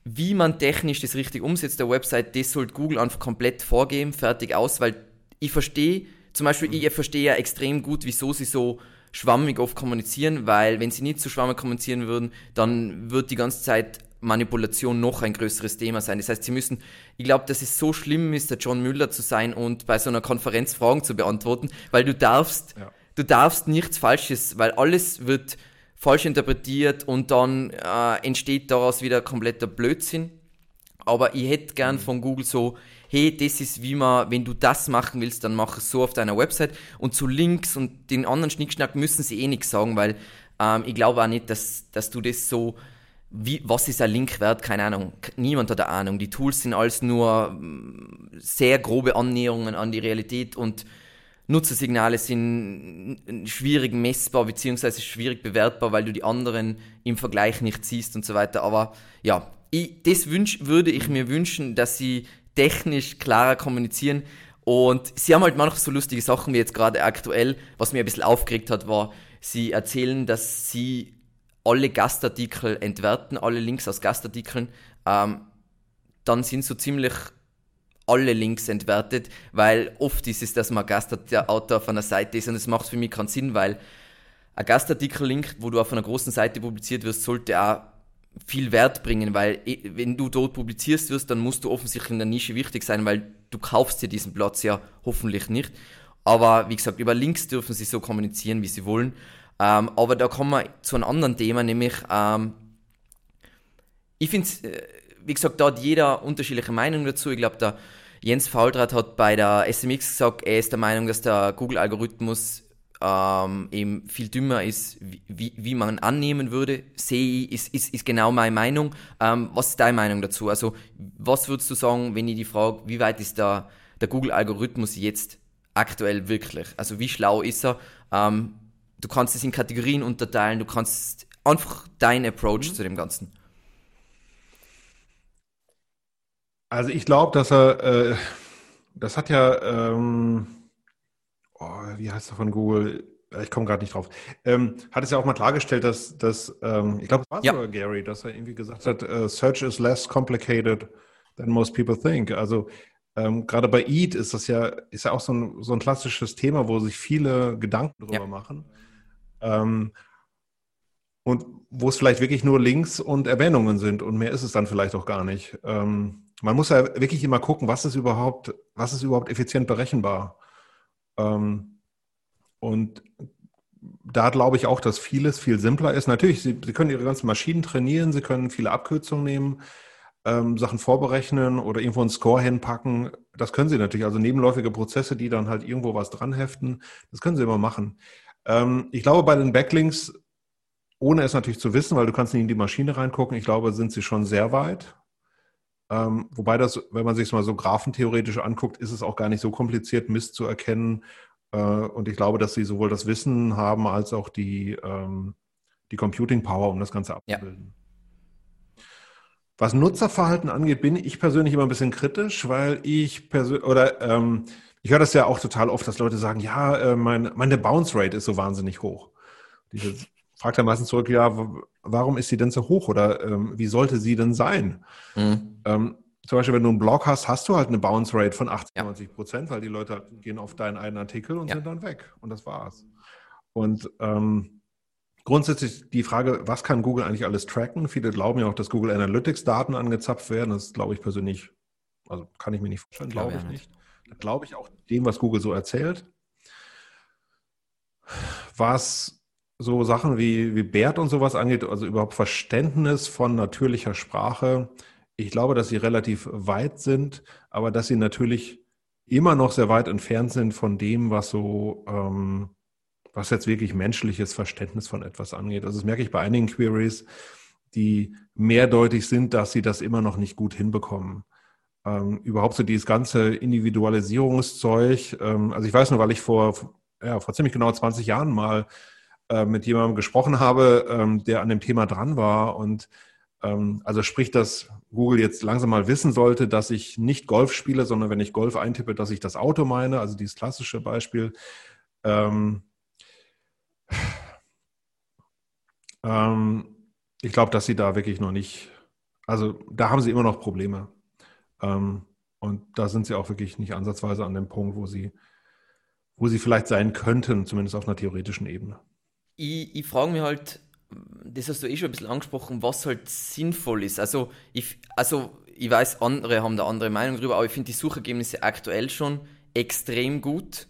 wie man technisch das richtig umsetzt, der Website, das sollte Google einfach komplett vorgeben, fertig aus, weil ich verstehe, zum Beispiel, ich verstehe ja extrem gut, wieso sie so schwammig oft kommunizieren, weil wenn sie nicht so schwammig kommunizieren würden, dann wird die ganze Zeit Manipulation noch ein größeres Thema sein. Das heißt, sie müssen, ich glaube, dass es so schlimm ist, der John Müller zu sein und bei so einer Konferenz Fragen zu beantworten, weil du darfst, ja. du darfst nichts Falsches, weil alles wird falsch interpretiert und dann äh, entsteht daraus wieder kompletter Blödsinn. Aber ich hätte gern mhm. von Google so, hey, das ist wie man, wenn du das machen willst, dann mach es so auf deiner Website. Und zu Links und den anderen Schnickschnack müssen sie eh nichts sagen, weil ähm, ich glaube auch nicht, dass, dass du das so, wie, was ist ein Link wert? Keine Ahnung. Niemand hat eine Ahnung. Die Tools sind alles nur mm, sehr grobe Annäherungen an die Realität und Nutzersignale sind schwierig messbar beziehungsweise schwierig bewertbar, weil du die anderen im Vergleich nicht siehst und so weiter. Aber ja, ich, das wünsch, würde ich mir wünschen, dass sie technisch klarer kommunizieren. Und sie haben halt manchmal so lustige Sachen wie jetzt gerade aktuell. Was mir ein bisschen aufgeregt hat, war, sie erzählen, dass sie alle Gastartikel entwerten, alle Links aus Gastartikeln. Ähm, dann sind so ziemlich alle Links entwertet, weil oft ist es, dass man Gastautor auf einer Seite ist und es macht für mich keinen Sinn, weil ein Gastartikel-Link, wo du auf einer großen Seite publiziert wirst, sollte auch viel Wert bringen, weil wenn du dort publizierst wirst, dann musst du offensichtlich in der Nische wichtig sein, weil du kaufst dir diesen Platz ja hoffentlich nicht. Aber wie gesagt, über Links dürfen sie so kommunizieren, wie sie wollen. Ähm, aber da kommen wir zu einem anderen Thema, nämlich ähm, ich finde äh, wie gesagt, da hat jeder unterschiedliche Meinungen dazu. Ich glaube, der Jens Faultrat hat bei der SMX gesagt, er ist der Meinung, dass der Google-Algorithmus ähm, eben viel dümmer ist, wie, wie man annehmen würde. Sehe ich, ist, ist, ist genau meine Meinung. Ähm, was ist deine Meinung dazu? Also, was würdest du sagen, wenn ich die frage, wie weit ist der, der Google-Algorithmus jetzt aktuell wirklich? Also, wie schlau ist er? Ähm, du kannst es in Kategorien unterteilen, du kannst einfach deinen Approach mhm. zu dem Ganzen. Also ich glaube, dass er, äh, das hat ja, ähm, oh, wie heißt er von Google? Ich komme gerade nicht drauf. Ähm, hat es ja auch mal klargestellt, dass, dass ähm, ich glaube, es war ja. sogar Gary, dass er irgendwie gesagt hat, uh, Search is less complicated than most people think. Also ähm, gerade bei Eat ist das ja, ist ja auch so ein, so ein klassisches Thema, wo sich viele Gedanken drüber ja. machen. Ähm, und wo es vielleicht wirklich nur Links und Erwähnungen sind und mehr ist es dann vielleicht auch gar nicht. Ähm, man muss ja wirklich immer gucken, was ist überhaupt, was ist überhaupt effizient berechenbar. Ähm, und da glaube ich auch, dass vieles viel simpler ist. Natürlich, Sie, Sie können Ihre ganzen Maschinen trainieren, Sie können viele Abkürzungen nehmen, ähm, Sachen vorberechnen oder irgendwo einen Score hinpacken. Das können Sie natürlich. Also nebenläufige Prozesse, die dann halt irgendwo was dran heften, das können Sie immer machen. Ähm, ich glaube, bei den Backlinks, ohne es natürlich zu wissen, weil du kannst nicht in die Maschine reingucken, ich glaube, sind sie schon sehr weit. Ähm, wobei das, wenn man sich mal so graphentheoretisch anguckt, ist es auch gar nicht so kompliziert, Mist zu erkennen. Äh, und ich glaube, dass sie sowohl das Wissen haben als auch die, ähm, die Computing Power, um das Ganze abzubilden. Ja. Was Nutzerverhalten angeht, bin ich persönlich immer ein bisschen kritisch, weil ich persönlich, oder ähm, ich höre das ja auch total oft, dass Leute sagen, ja, äh, mein, meine Bounce Rate ist so wahnsinnig hoch. Ich frage dann meistens zurück, ja, warum ist sie denn so hoch oder ähm, wie sollte sie denn sein? Mhm. Ähm, zum Beispiel, wenn du einen Blog hast, hast du halt eine Bounce Rate von 80, ja. 90 Prozent, weil die Leute halt gehen auf deinen einen Artikel und ja. sind dann weg. Und das war's. Und ähm, grundsätzlich die Frage, was kann Google eigentlich alles tracken? Viele glauben ja auch, dass Google Analytics Daten angezapft werden. Das glaube ich persönlich, also kann ich mir nicht vorstellen, glaube glaub ich nicht. nicht. glaube ich auch dem, was Google so erzählt. Was so Sachen wie, wie Bert und sowas angeht, also überhaupt Verständnis von natürlicher Sprache, ich glaube, dass sie relativ weit sind, aber dass sie natürlich immer noch sehr weit entfernt sind von dem, was so, ähm, was jetzt wirklich menschliches Verständnis von etwas angeht. Also das merke ich bei einigen Queries, die mehrdeutig sind, dass sie das immer noch nicht gut hinbekommen. Ähm, überhaupt so dieses ganze Individualisierungszeug. Ähm, also ich weiß nur, weil ich vor, ja, vor ziemlich genau 20 Jahren mal äh, mit jemandem gesprochen habe, ähm, der an dem Thema dran war. Und ähm, also sprich, dass Google jetzt langsam mal wissen sollte, dass ich nicht Golf spiele, sondern wenn ich Golf eintippe, dass ich das Auto meine, also dieses klassische Beispiel. Ähm, ähm, ich glaube, dass sie da wirklich noch nicht, also da haben sie immer noch Probleme. Ähm, und da sind sie auch wirklich nicht ansatzweise an dem Punkt, wo sie, wo sie vielleicht sein könnten, zumindest auf einer theoretischen Ebene ich, ich frage mich halt, das hast du eh schon ein bisschen angesprochen, was halt sinnvoll ist. Also ich, also ich weiß, andere haben da andere Meinung drüber, aber ich finde die Suchergebnisse aktuell schon extrem gut.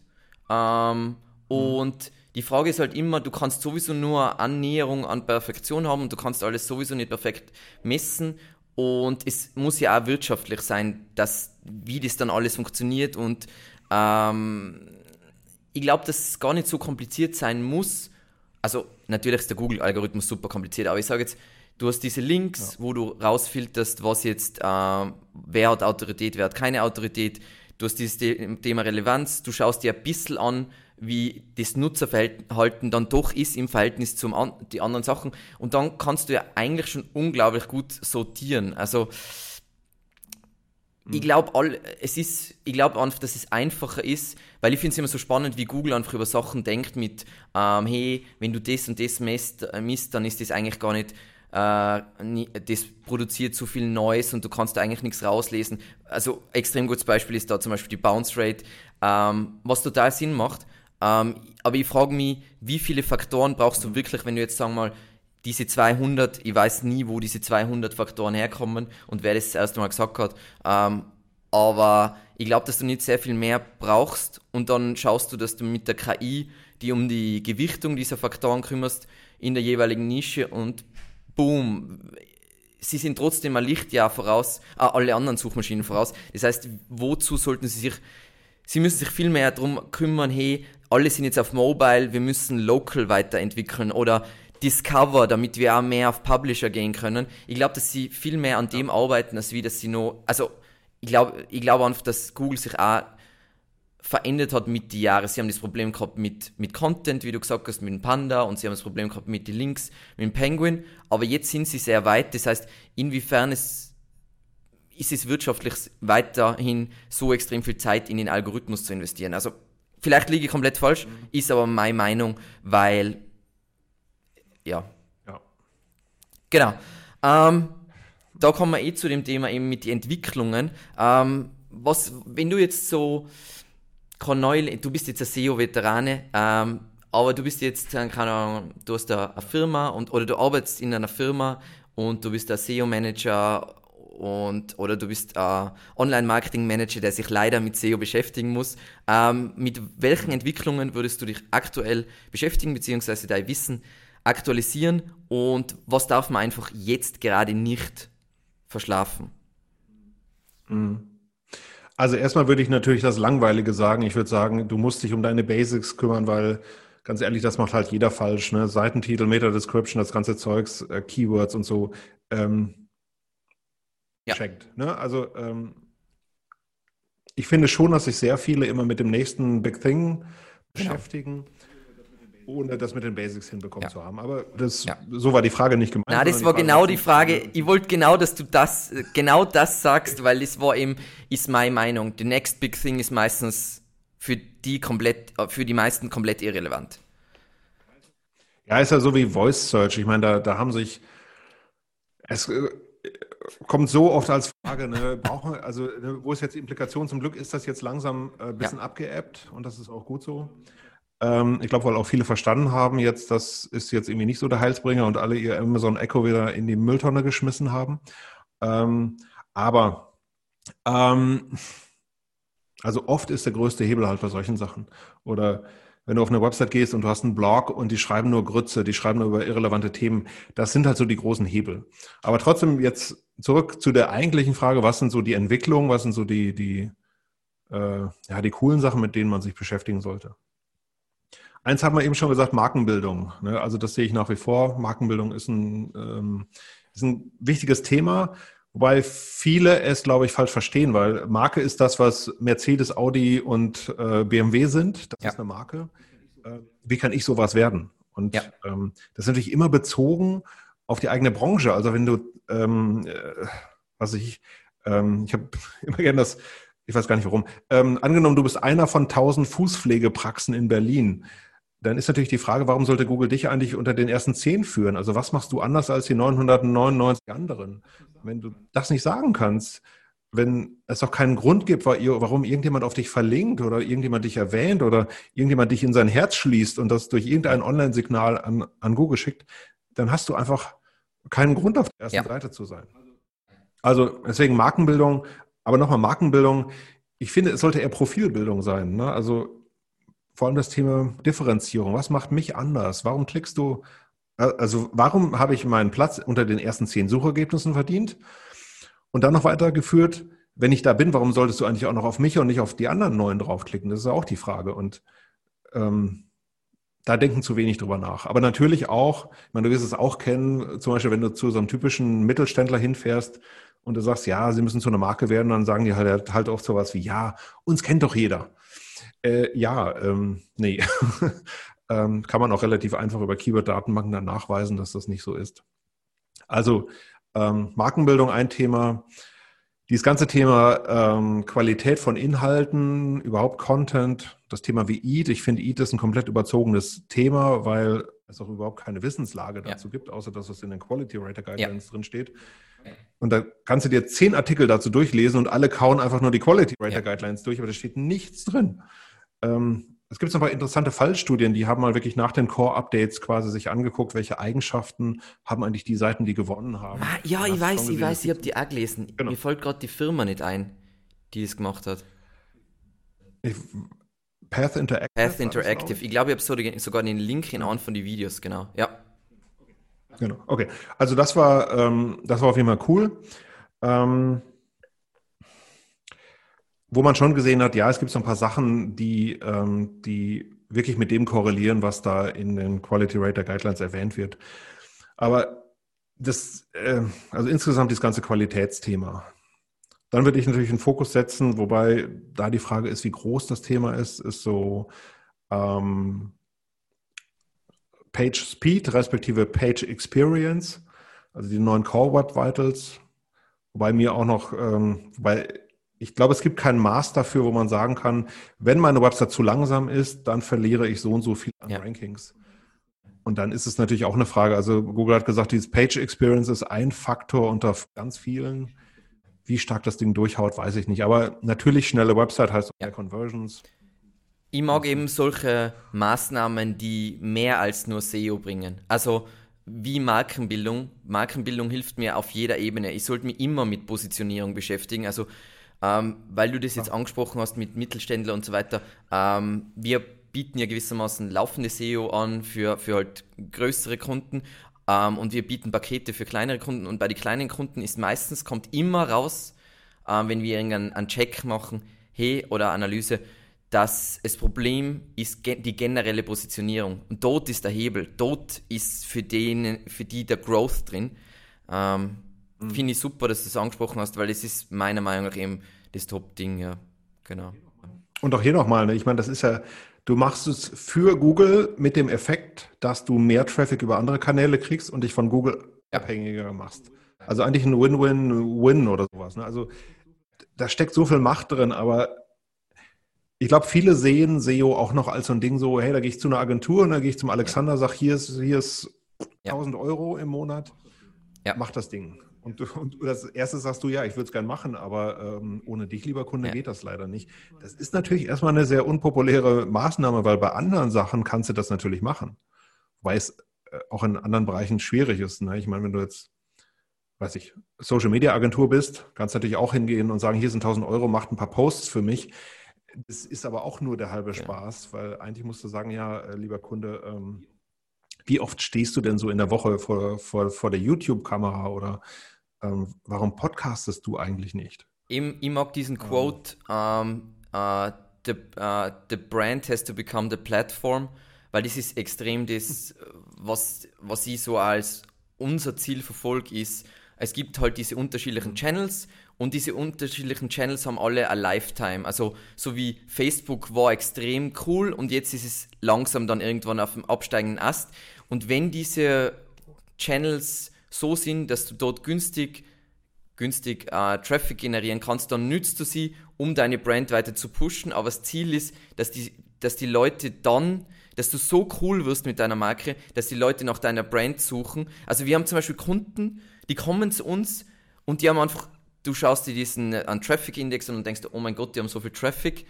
Ähm, mhm. Und die Frage ist halt immer, du kannst sowieso nur Annäherung an Perfektion haben und du kannst alles sowieso nicht perfekt messen. Und es muss ja auch wirtschaftlich sein, dass, wie das dann alles funktioniert. Und ähm, ich glaube, dass es gar nicht so kompliziert sein muss, also natürlich ist der Google-Algorithmus super kompliziert, aber ich sage jetzt, Du hast diese Links, ja. wo du rausfilterst, was jetzt, äh, wer hat Autorität, wer hat keine Autorität. Du hast dieses Thema Relevanz. Du schaust dir ein bisschen an, wie das Nutzerverhalten dann doch ist im Verhältnis zu an, die anderen Sachen. Und dann kannst du ja eigentlich schon unglaublich gut sortieren. Also, ich glaube, es ist, ich glaube einfach, dass es einfacher ist, weil ich finde es immer so spannend, wie Google einfach über Sachen denkt mit, ähm, hey, wenn du das und das misst, äh, misst dann ist das eigentlich gar nicht, äh, das produziert zu viel Neues und du kannst da eigentlich nichts rauslesen. Also extrem gutes Beispiel ist da zum Beispiel die Bounce Rate, ähm, was total Sinn macht. Ähm, aber ich frage mich, wie viele Faktoren brauchst du wirklich, wenn du jetzt sagen wir mal diese 200, ich weiß nie, wo diese 200 Faktoren herkommen und wer das das erste Mal gesagt hat. Ähm, aber ich glaube, dass du nicht sehr viel mehr brauchst und dann schaust du, dass du mit der KI die um die Gewichtung dieser Faktoren kümmerst in der jeweiligen Nische und boom, sie sind trotzdem ein Lichtjahr voraus, äh, alle anderen Suchmaschinen voraus. Das heißt, wozu sollten sie sich, sie müssen sich viel mehr darum kümmern, hey, alle sind jetzt auf Mobile, wir müssen local weiterentwickeln oder Discover, damit wir auch mehr auf Publisher gehen können. Ich glaube, dass sie viel mehr an dem arbeiten, als wie dass sie nur, also ich glaube ich glaube einfach, dass Google sich auch verändert hat mit den Jahren. Sie haben das Problem gehabt mit, mit Content, wie du gesagt hast, mit dem Panda und sie haben das Problem gehabt mit den Links, mit dem Penguin. Aber jetzt sind sie sehr weit. Das heißt, inwiefern es, ist es wirtschaftlich weiterhin so extrem viel Zeit in den Algorithmus zu investieren? Also vielleicht liege ich komplett falsch, mhm. ist aber meine Meinung, weil ja. ja. Genau. Ähm, da kommen wir eh zu dem Thema eben mit den Entwicklungen. Ähm, was, wenn du jetzt so neu, du bist jetzt ein SEO-Veterane, ähm, aber du bist jetzt, äh, keine Ahnung, du hast da eine Firma und, oder du arbeitest in einer Firma und du bist ein SEO-Manager und oder du bist ein Online-Marketing-Manager, der sich leider mit SEO beschäftigen muss. Ähm, mit welchen Entwicklungen würdest du dich aktuell beschäftigen, beziehungsweise dein Wissen aktualisieren und was darf man einfach jetzt gerade nicht verschlafen? Mhm. Also erstmal würde ich natürlich das Langweilige sagen. Ich würde sagen, du musst dich um deine Basics kümmern, weil ganz ehrlich, das macht halt jeder falsch. Ne? Seitentitel, Meta-Description, das ganze Zeugs, äh, Keywords und so. Ähm, ja. Checkt. Ne? Also ähm, ich finde schon, dass sich sehr viele immer mit dem nächsten Big Thing genau. beschäftigen ohne das mit den Basics hinbekommen ja. zu haben. Aber das, ja. so war die Frage nicht gemeint. Na, das war genau die Frage. Ich wollte genau, dass du das, genau das sagst, weil das war eben, ist meine Meinung. The next big thing ist meistens für die komplett, für die meisten komplett irrelevant. Ja, ist ja so wie Voice Search. Ich meine, da, da haben sich, es äh, kommt so oft als Frage, ne, brauchen, also ne, wo ist jetzt die Implikation? Zum Glück ist das jetzt langsam ein äh, bisschen ja. abgeebbt und das ist auch gut so. Ähm, ich glaube, weil auch viele verstanden haben jetzt, das ist jetzt irgendwie nicht so der Heilsbringer und alle ihr Amazon Echo wieder in die Mülltonne geschmissen haben. Ähm, aber ähm, also oft ist der größte Hebel halt bei solchen Sachen. Oder wenn du auf eine Website gehst und du hast einen Blog und die schreiben nur Grütze, die schreiben nur über irrelevante Themen, das sind halt so die großen Hebel. Aber trotzdem jetzt zurück zu der eigentlichen Frage, was sind so die Entwicklungen, was sind so die, die, äh, ja, die coolen Sachen, mit denen man sich beschäftigen sollte? Eins haben wir eben schon gesagt, Markenbildung. Ne? Also das sehe ich nach wie vor. Markenbildung ist ein, ähm, ist ein wichtiges Thema, wobei viele es, glaube ich, falsch verstehen, weil Marke ist das, was Mercedes, Audi und äh, BMW sind. Das ja. ist eine Marke. Äh, wie kann ich sowas werden? Und ja. ähm, das ist natürlich immer bezogen auf die eigene Branche. Also wenn du, ähm, äh, was ich, ähm, ich habe immer gerne das, ich weiß gar nicht warum, ähm, angenommen, du bist einer von tausend Fußpflegepraxen in Berlin dann ist natürlich die Frage, warum sollte Google dich eigentlich unter den ersten zehn führen? Also was machst du anders als die 999 anderen? Wenn du das nicht sagen kannst, wenn es doch keinen Grund gibt, warum irgendjemand auf dich verlinkt oder irgendjemand dich erwähnt oder irgendjemand dich in sein Herz schließt und das durch irgendein Online-Signal an, an Google schickt, dann hast du einfach keinen Grund, auf der ersten ja. Seite zu sein. Also deswegen Markenbildung, aber nochmal Markenbildung. Ich finde, es sollte eher Profilbildung sein. Ne? Also vor allem das Thema Differenzierung. Was macht mich anders? Warum klickst du, äh, also warum habe ich meinen Platz unter den ersten zehn Suchergebnissen verdient? Und dann noch weitergeführt, wenn ich da bin, warum solltest du eigentlich auch noch auf mich und nicht auf die anderen neuen draufklicken? Das ist auch die Frage. Und ähm, da denken zu wenig drüber nach. Aber natürlich auch, ich meine, du wirst es auch kennen, zum Beispiel, wenn du zu so einem typischen Mittelständler hinfährst und du sagst, ja, sie müssen zu einer Marke werden, dann sagen die halt, halt oft sowas wie, ja, uns kennt doch jeder. Äh, ja, ähm, nee. ähm, kann man auch relativ einfach über Keyword-Datenbanken dann nachweisen, dass das nicht so ist. Also ähm, Markenbildung ein Thema. Dieses ganze Thema ähm, Qualität von Inhalten, überhaupt Content, das Thema wie EAT. Ich finde, EAT ist ein komplett überzogenes Thema, weil es auch überhaupt keine Wissenslage dazu ja. gibt, außer dass es in den Quality Rater Guidelines ja. drin steht. Und da kannst du dir zehn Artikel dazu durchlesen und alle kauen einfach nur die Quality Rater ja. Guidelines durch, aber da steht nichts drin. Ähm, es gibt noch ein paar interessante Fallstudien, die haben mal wirklich nach den Core-Updates quasi sich angeguckt, welche Eigenschaften haben eigentlich die Seiten, die gewonnen haben. Ah, ja, ich weiß, ich weiß, ich habe die auch gelesen. Genau. Mir fällt gerade die Firma nicht ein, die es gemacht hat. Ich, Path Interactive. Path Interactive. Ich glaube, ich habe sogar den Link in einem von den Videos, genau. Ja. Genau, okay. Also das war, ähm, das war auf jeden Fall cool. Ähm, wo man schon gesehen hat, ja, es gibt so ein paar Sachen, die, ähm, die wirklich mit dem korrelieren, was da in den Quality Rater Guidelines erwähnt wird. Aber das, äh, also insgesamt das ganze Qualitätsthema. Dann würde ich natürlich einen Fokus setzen, wobei da die Frage ist, wie groß das Thema ist, ist so ähm, Page Speed respektive Page Experience, also die neuen Core Web Vitals. Wobei mir auch noch, ähm, wobei ich glaube, es gibt kein Maß dafür, wo man sagen kann, wenn meine Website zu langsam ist, dann verliere ich so und so viel an ja. Rankings. Und dann ist es natürlich auch eine Frage. Also Google hat gesagt, dieses Page Experience ist ein Faktor unter ganz vielen. Wie stark das Ding durchhaut, weiß ich nicht. Aber natürlich schnelle Website heißt mehr ja. Conversions. Ich mag eben solche Maßnahmen, die mehr als nur SEO bringen. Also wie Markenbildung. Markenbildung hilft mir auf jeder Ebene. Ich sollte mich immer mit Positionierung beschäftigen. Also ähm, weil du das jetzt angesprochen hast mit Mittelständler und so weiter. Ähm, wir bieten ja gewissermaßen laufende SEO an für, für halt größere Kunden ähm, und wir bieten Pakete für kleinere Kunden und bei den kleinen Kunden ist meistens, kommt immer raus, ähm, wenn wir irgendeinen Check machen, hey, oder Analyse, dass das Problem ist die generelle Positionierung. Und dort ist der Hebel, dort ist für, den, für die der Growth drin. Ähm, Mhm. Finde ich super, dass du das angesprochen hast, weil es ist meiner Meinung nach eben das Top-Ding, ja. Genau. Und auch hier nochmal, ne? ich meine, das ist ja, du machst es für Google mit dem Effekt, dass du mehr Traffic über andere Kanäle kriegst und dich von Google ja. abhängiger machst. Also eigentlich ein Win-Win-Win oder sowas. Ne? Also da steckt so viel Macht drin, aber ich glaube, viele sehen SEO auch noch als so ein Ding so, hey, da gehe ich zu einer Agentur und da gehe ich zum Alexander, sag, hier ist, hier ist ja. 1000 Euro im Monat, ja. mach das Ding. Und, und das erste sagst du, ja, ich würde es gern machen, aber ähm, ohne dich, lieber Kunde, ja. geht das leider nicht. Das ist natürlich erstmal eine sehr unpopuläre Maßnahme, weil bei anderen Sachen kannst du das natürlich machen. Weil es äh, auch in anderen Bereichen schwierig ist. Ne? Ich meine, wenn du jetzt, weiß ich, Social Media Agentur bist, kannst du natürlich auch hingehen und sagen, hier sind 1000 Euro, macht ein paar Posts für mich. Das ist aber auch nur der halbe Spaß, ja. weil eigentlich musst du sagen, ja, äh, lieber Kunde, ähm, wie oft stehst du denn so in der Woche vor, vor, vor der YouTube-Kamera oder ähm, warum podcastest du eigentlich nicht? Ich, ich mag diesen. Quote, um, ähm, uh, the, uh, the brand has to become the platform, weil das ist extrem das, was, was ich so als unser Ziel verfolge, ist, es gibt halt diese unterschiedlichen Channels und diese unterschiedlichen Channels haben alle eine Lifetime. Also so wie Facebook war extrem cool und jetzt ist es langsam dann irgendwann auf dem absteigenden Ast. Und wenn diese Channels so sind, dass du dort günstig, günstig äh, Traffic generieren kannst, dann nützt du sie, um deine Brand weiter zu pushen. Aber das Ziel ist, dass die, dass die Leute dann, dass du so cool wirst mit deiner Marke, dass die Leute nach deiner Brand suchen. Also wir haben zum Beispiel Kunden, die kommen zu uns und die haben einfach, du schaust dir diesen äh, an Traffic Index und denkst, oh mein Gott, die haben so viel Traffic.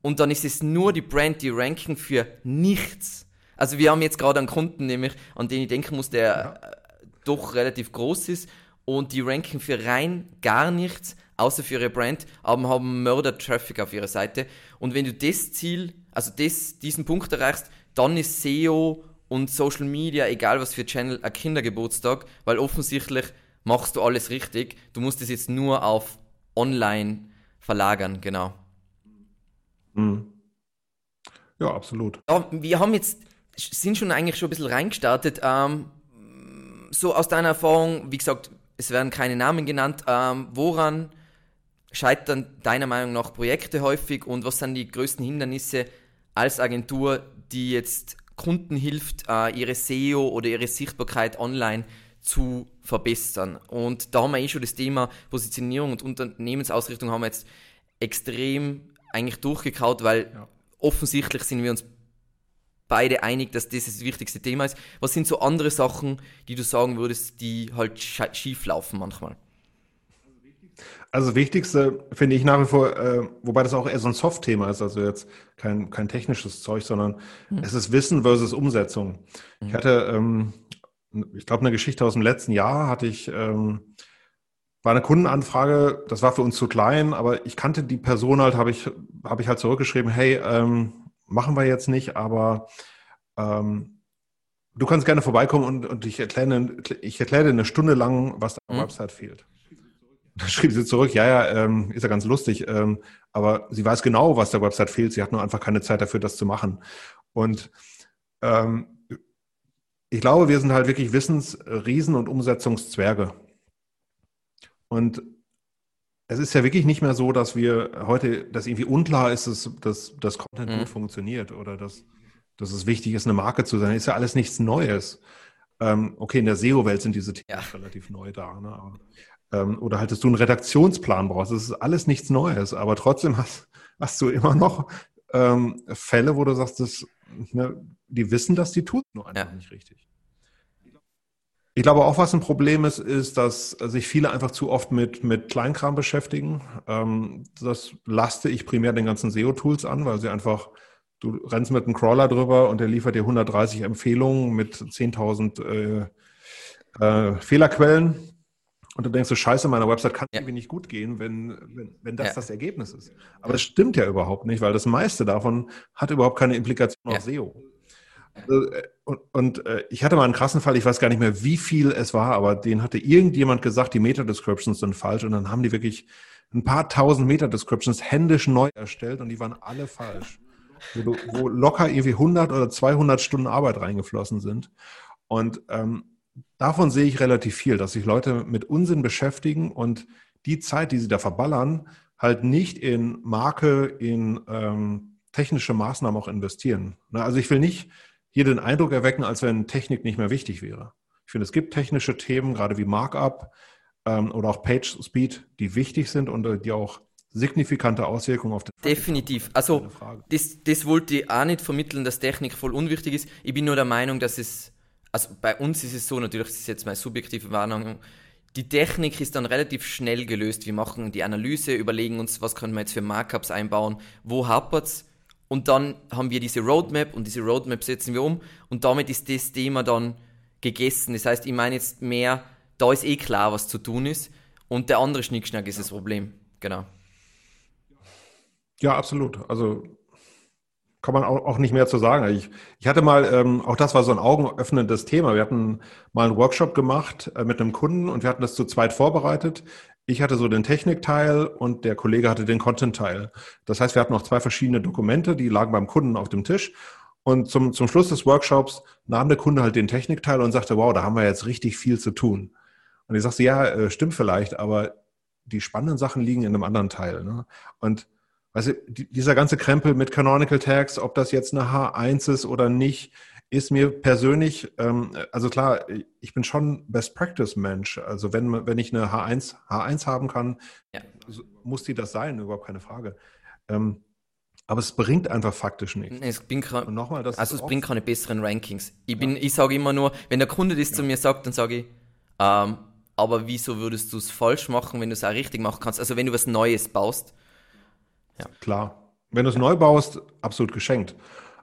Und dann ist es nur die Brand, die ranken für nichts. Also wir haben jetzt gerade einen Kunden, nämlich, an den ich denken muss, der. Äh, doch relativ groß ist und die ranken für rein gar nichts, außer für ihre Brand, aber haben Mörder-Traffic auf ihrer Seite. Und wenn du das Ziel, also das, diesen Punkt erreichst, dann ist SEO und Social Media, egal was für Channel, ein Kindergeburtstag, weil offensichtlich machst du alles richtig. Du musst es jetzt nur auf online verlagern, genau. Mhm. Ja, absolut. Ja, wir haben jetzt sind schon eigentlich schon ein bisschen reingestartet. Ähm, so aus deiner Erfahrung, wie gesagt, es werden keine Namen genannt. Ähm, woran scheitern deiner Meinung nach Projekte häufig und was sind die größten Hindernisse als Agentur, die jetzt Kunden hilft, äh, ihre SEO oder ihre Sichtbarkeit online zu verbessern? Und da haben wir eh schon das Thema Positionierung und Unternehmensausrichtung haben wir jetzt extrem eigentlich durchgekaut, weil ja. offensichtlich sind wir uns beide einig, dass das das wichtigste Thema ist. Was sind so andere Sachen, die du sagen würdest, die halt schief laufen manchmal? Also Wichtigste finde ich nach wie vor, äh, wobei das auch eher so ein Soft-Thema ist, also jetzt kein, kein technisches Zeug, sondern mhm. es ist Wissen versus Umsetzung. Mhm. Ich hatte, ähm, ich glaube, eine Geschichte aus dem letzten Jahr hatte ich, ähm, war eine Kundenanfrage, das war für uns zu klein, aber ich kannte die Person halt, habe ich, habe ich halt zurückgeschrieben, hey, ähm, machen wir jetzt nicht, aber ähm, du kannst gerne vorbeikommen und, und ich erkläre, ich erkläre dir eine Stunde lang, was der mhm. Website fehlt. Da schrieb sie zurück, ja, ja, ähm, ist ja ganz lustig, ähm, aber sie weiß genau, was der Website fehlt. Sie hat nur einfach keine Zeit dafür, das zu machen. Und ähm, ich glaube, wir sind halt wirklich Wissensriesen und Umsetzungszwerge. Und es ist ja wirklich nicht mehr so, dass wir heute, dass irgendwie unklar ist, dass, dass, dass Content mhm. gut funktioniert oder dass, dass es wichtig ist, eine Marke zu sein. Ist ja alles nichts Neues. Ähm, okay, in der SEO-Welt sind diese Themen ja. relativ neu da. Ne? Aber, ähm, oder halt, dass du einen Redaktionsplan brauchst. Das ist alles nichts Neues, aber trotzdem hast, hast du immer noch ähm, Fälle, wo du sagst, dass, ne, die wissen, dass die tun, nur einfach ja. nicht richtig. Ich glaube auch, was ein Problem ist, ist, dass sich viele einfach zu oft mit, mit Kleinkram beschäftigen. Ähm, das laste ich primär den ganzen SEO-Tools an, weil sie einfach, du rennst mit einem Crawler drüber und der liefert dir 130 Empfehlungen mit 10.000 äh, äh, Fehlerquellen und du denkst so, scheiße, meiner Website kann ja. irgendwie nicht gut gehen, wenn, wenn, wenn das ja. das Ergebnis ist. Aber das stimmt ja überhaupt nicht, weil das meiste davon hat überhaupt keine Implikation ja. auf SEO. Äh, und, und äh, ich hatte mal einen krassen Fall, ich weiß gar nicht mehr, wie viel es war, aber den hatte irgendjemand gesagt, die Meta-Descriptions sind falsch und dann haben die wirklich ein paar tausend Meta-Descriptions händisch neu erstellt und die waren alle falsch. Wo, wo locker irgendwie 100 oder 200 Stunden Arbeit reingeflossen sind. Und ähm, davon sehe ich relativ viel, dass sich Leute mit Unsinn beschäftigen und die Zeit, die sie da verballern, halt nicht in Marke, in ähm, technische Maßnahmen auch investieren. Ne, also ich will nicht hier den Eindruck erwecken, als wenn Technik nicht mehr wichtig wäre. Ich finde, es gibt technische Themen, gerade wie Markup ähm, oder auch Page Speed, die wichtig sind und äh, die auch signifikante Auswirkungen auf den Definitiv. Also das, das wollte ich auch nicht vermitteln, dass Technik voll unwichtig ist. Ich bin nur der Meinung, dass es also bei uns ist es so, natürlich das ist jetzt meine subjektive Warnung, die Technik ist dann relativ schnell gelöst. Wir machen die Analyse, überlegen uns, was können wir jetzt für Markups einbauen, wo hapert's und dann haben wir diese Roadmap und diese Roadmap setzen wir um und damit ist das Thema dann gegessen. Das heißt, ich meine jetzt mehr, da ist eh klar, was zu tun ist und der andere Schnickschnack ist das Problem. Genau. Ja, absolut. Also kann man auch, auch nicht mehr zu sagen. Ich, ich hatte mal, ähm, auch das war so ein augenöffnendes Thema. Wir hatten mal einen Workshop gemacht äh, mit einem Kunden und wir hatten das zu zweit vorbereitet. Ich hatte so den Technikteil und der Kollege hatte den Content-Teil. Das heißt, wir hatten noch zwei verschiedene Dokumente, die lagen beim Kunden auf dem Tisch. Und zum, zum Schluss des Workshops nahm der Kunde halt den Technikteil und sagte, wow, da haben wir jetzt richtig viel zu tun. Und ich sagte, ja, äh, stimmt vielleicht, aber die spannenden Sachen liegen in einem anderen Teil. Ne? Und du, dieser ganze Krempel mit Canonical Tags, ob das jetzt eine H1 ist oder nicht, ist mir persönlich, ähm, also klar, ich bin schon Best Practice Mensch. Also wenn, wenn ich eine H1, H1 haben kann, ja. muss die das sein, überhaupt keine Frage. Ähm, aber es bringt einfach faktisch nichts. Es bringt, nochmal, also es bringt keine besseren Rankings. Ich, bin, ja. ich sage immer nur, wenn der Kunde das ja. zu mir sagt, dann sage ich, ähm, aber wieso würdest du es falsch machen, wenn du es auch richtig machen kannst? Also wenn du was Neues baust, ja. Klar. Wenn du es neu baust, absolut geschenkt.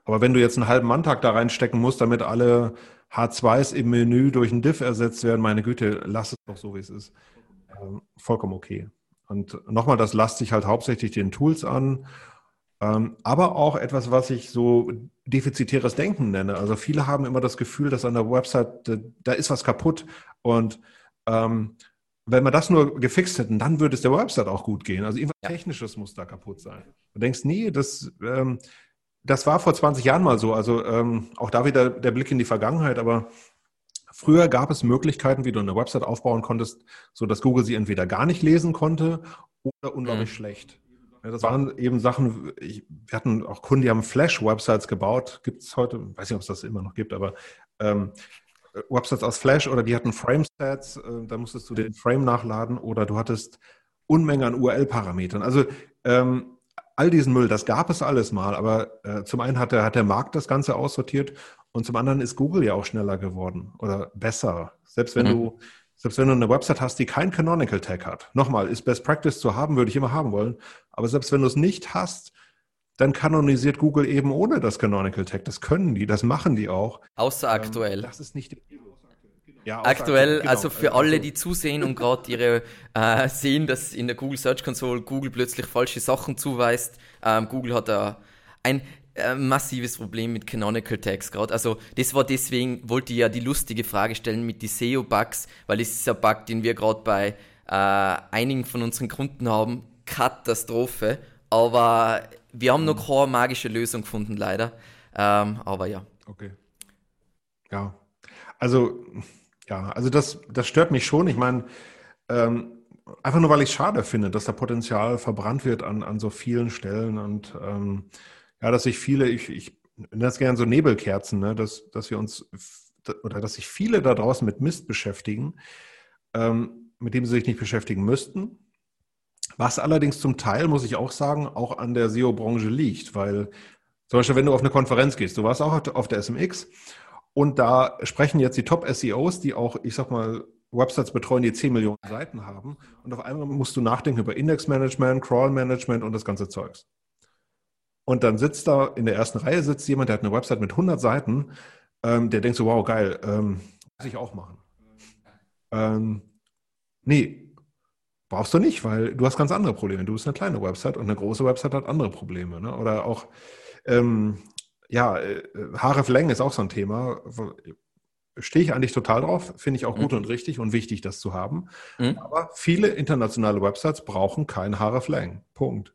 Aber wenn du jetzt einen halben Manntag da reinstecken musst, damit alle H2s im Menü durch ein Diff ersetzt werden, meine Güte, lass es doch so, wie es ist. Ähm, vollkommen okay. Und nochmal, das lasst sich halt hauptsächlich den Tools an, ähm, aber auch etwas, was ich so defizitäres Denken nenne. Also viele haben immer das Gefühl, dass an der Website, da, da ist was kaputt und ähm, wenn wir das nur gefixt hätten, dann würde es der Website auch gut gehen. Also irgendwas ja. Technisches muss da kaputt sein. Du denkst, nee, das, ähm, das war vor 20 Jahren mal so. Also ähm, auch da wieder der Blick in die Vergangenheit, aber früher gab es Möglichkeiten, wie du eine Website aufbauen konntest, so dass Google sie entweder gar nicht lesen konnte oder unglaublich mhm. schlecht. Ja, das waren eben Sachen, ich, wir hatten auch Kunden, die haben Flash-Websites gebaut. Gibt es heute, weiß nicht, ob es das immer noch gibt, aber ähm, Websites aus Flash oder die hatten Frame-Stats, äh, da musstest du den Frame nachladen oder du hattest Unmengen an URL-Parametern. Also ähm, all diesen Müll, das gab es alles mal, aber äh, zum einen hat der, hat der Markt das Ganze aussortiert und zum anderen ist Google ja auch schneller geworden oder besser. Selbst wenn mhm. du selbst wenn du eine Website hast, die kein Canonical Tag hat. Nochmal, ist Best Practice zu haben, würde ich immer haben wollen. Aber selbst wenn du es nicht hast, dann kanonisiert Google eben ohne das Canonical Tag. Das können die, das machen die auch. Außer aktuell. Ähm, das ist nicht ja, aktuell, genau. also für alle, die zusehen und gerade ihre äh, sehen, dass in der Google Search Console Google plötzlich falsche Sachen zuweist. Ähm, Google hat da ein äh, massives Problem mit Canonical Tags gerade. Also das war deswegen, wollte ich ja die lustige Frage stellen mit die SEO-Bugs, weil das ist ein Bug, den wir gerade bei äh, einigen von unseren Kunden haben. Katastrophe. Aber wir haben noch keine magische Lösung gefunden, leider. Ähm, aber ja. Okay. Ja. Also ja, also das, das stört mich schon. Ich meine, ähm, einfach nur, weil ich es schade finde, dass da Potenzial verbrannt wird an, an so vielen Stellen und ähm, ja, dass sich viele, ich, ich nenne das gerne so Nebelkerzen, ne, dass, dass wir uns oder dass sich viele da draußen mit Mist beschäftigen, ähm, mit dem sie sich nicht beschäftigen müssten. Was allerdings zum Teil, muss ich auch sagen, auch an der SEO-Branche liegt, weil zum Beispiel, wenn du auf eine Konferenz gehst, du warst auch auf der SMX und da sprechen jetzt die Top-SEOs, die auch, ich sag mal, Websites betreuen, die 10 Millionen Seiten haben. Und auf einmal musst du nachdenken über Index-Management, Crawl-Management und das ganze Zeugs. Und dann sitzt da, in der ersten Reihe sitzt jemand, der hat eine Website mit 100 Seiten, ähm, der denkt so, wow, geil, ähm, muss ich auch machen. Ähm, nee, brauchst du nicht, weil du hast ganz andere Probleme. Du bist eine kleine Website und eine große Website hat andere Probleme. Ne? Oder auch, ähm, ja, äh, Haareflängen ist auch so ein Thema. Stehe ich eigentlich total drauf, finde ich auch gut mhm. und richtig und wichtig, das zu haben. Mhm. Aber viele internationale Websites brauchen kein Haareflängen. Punkt.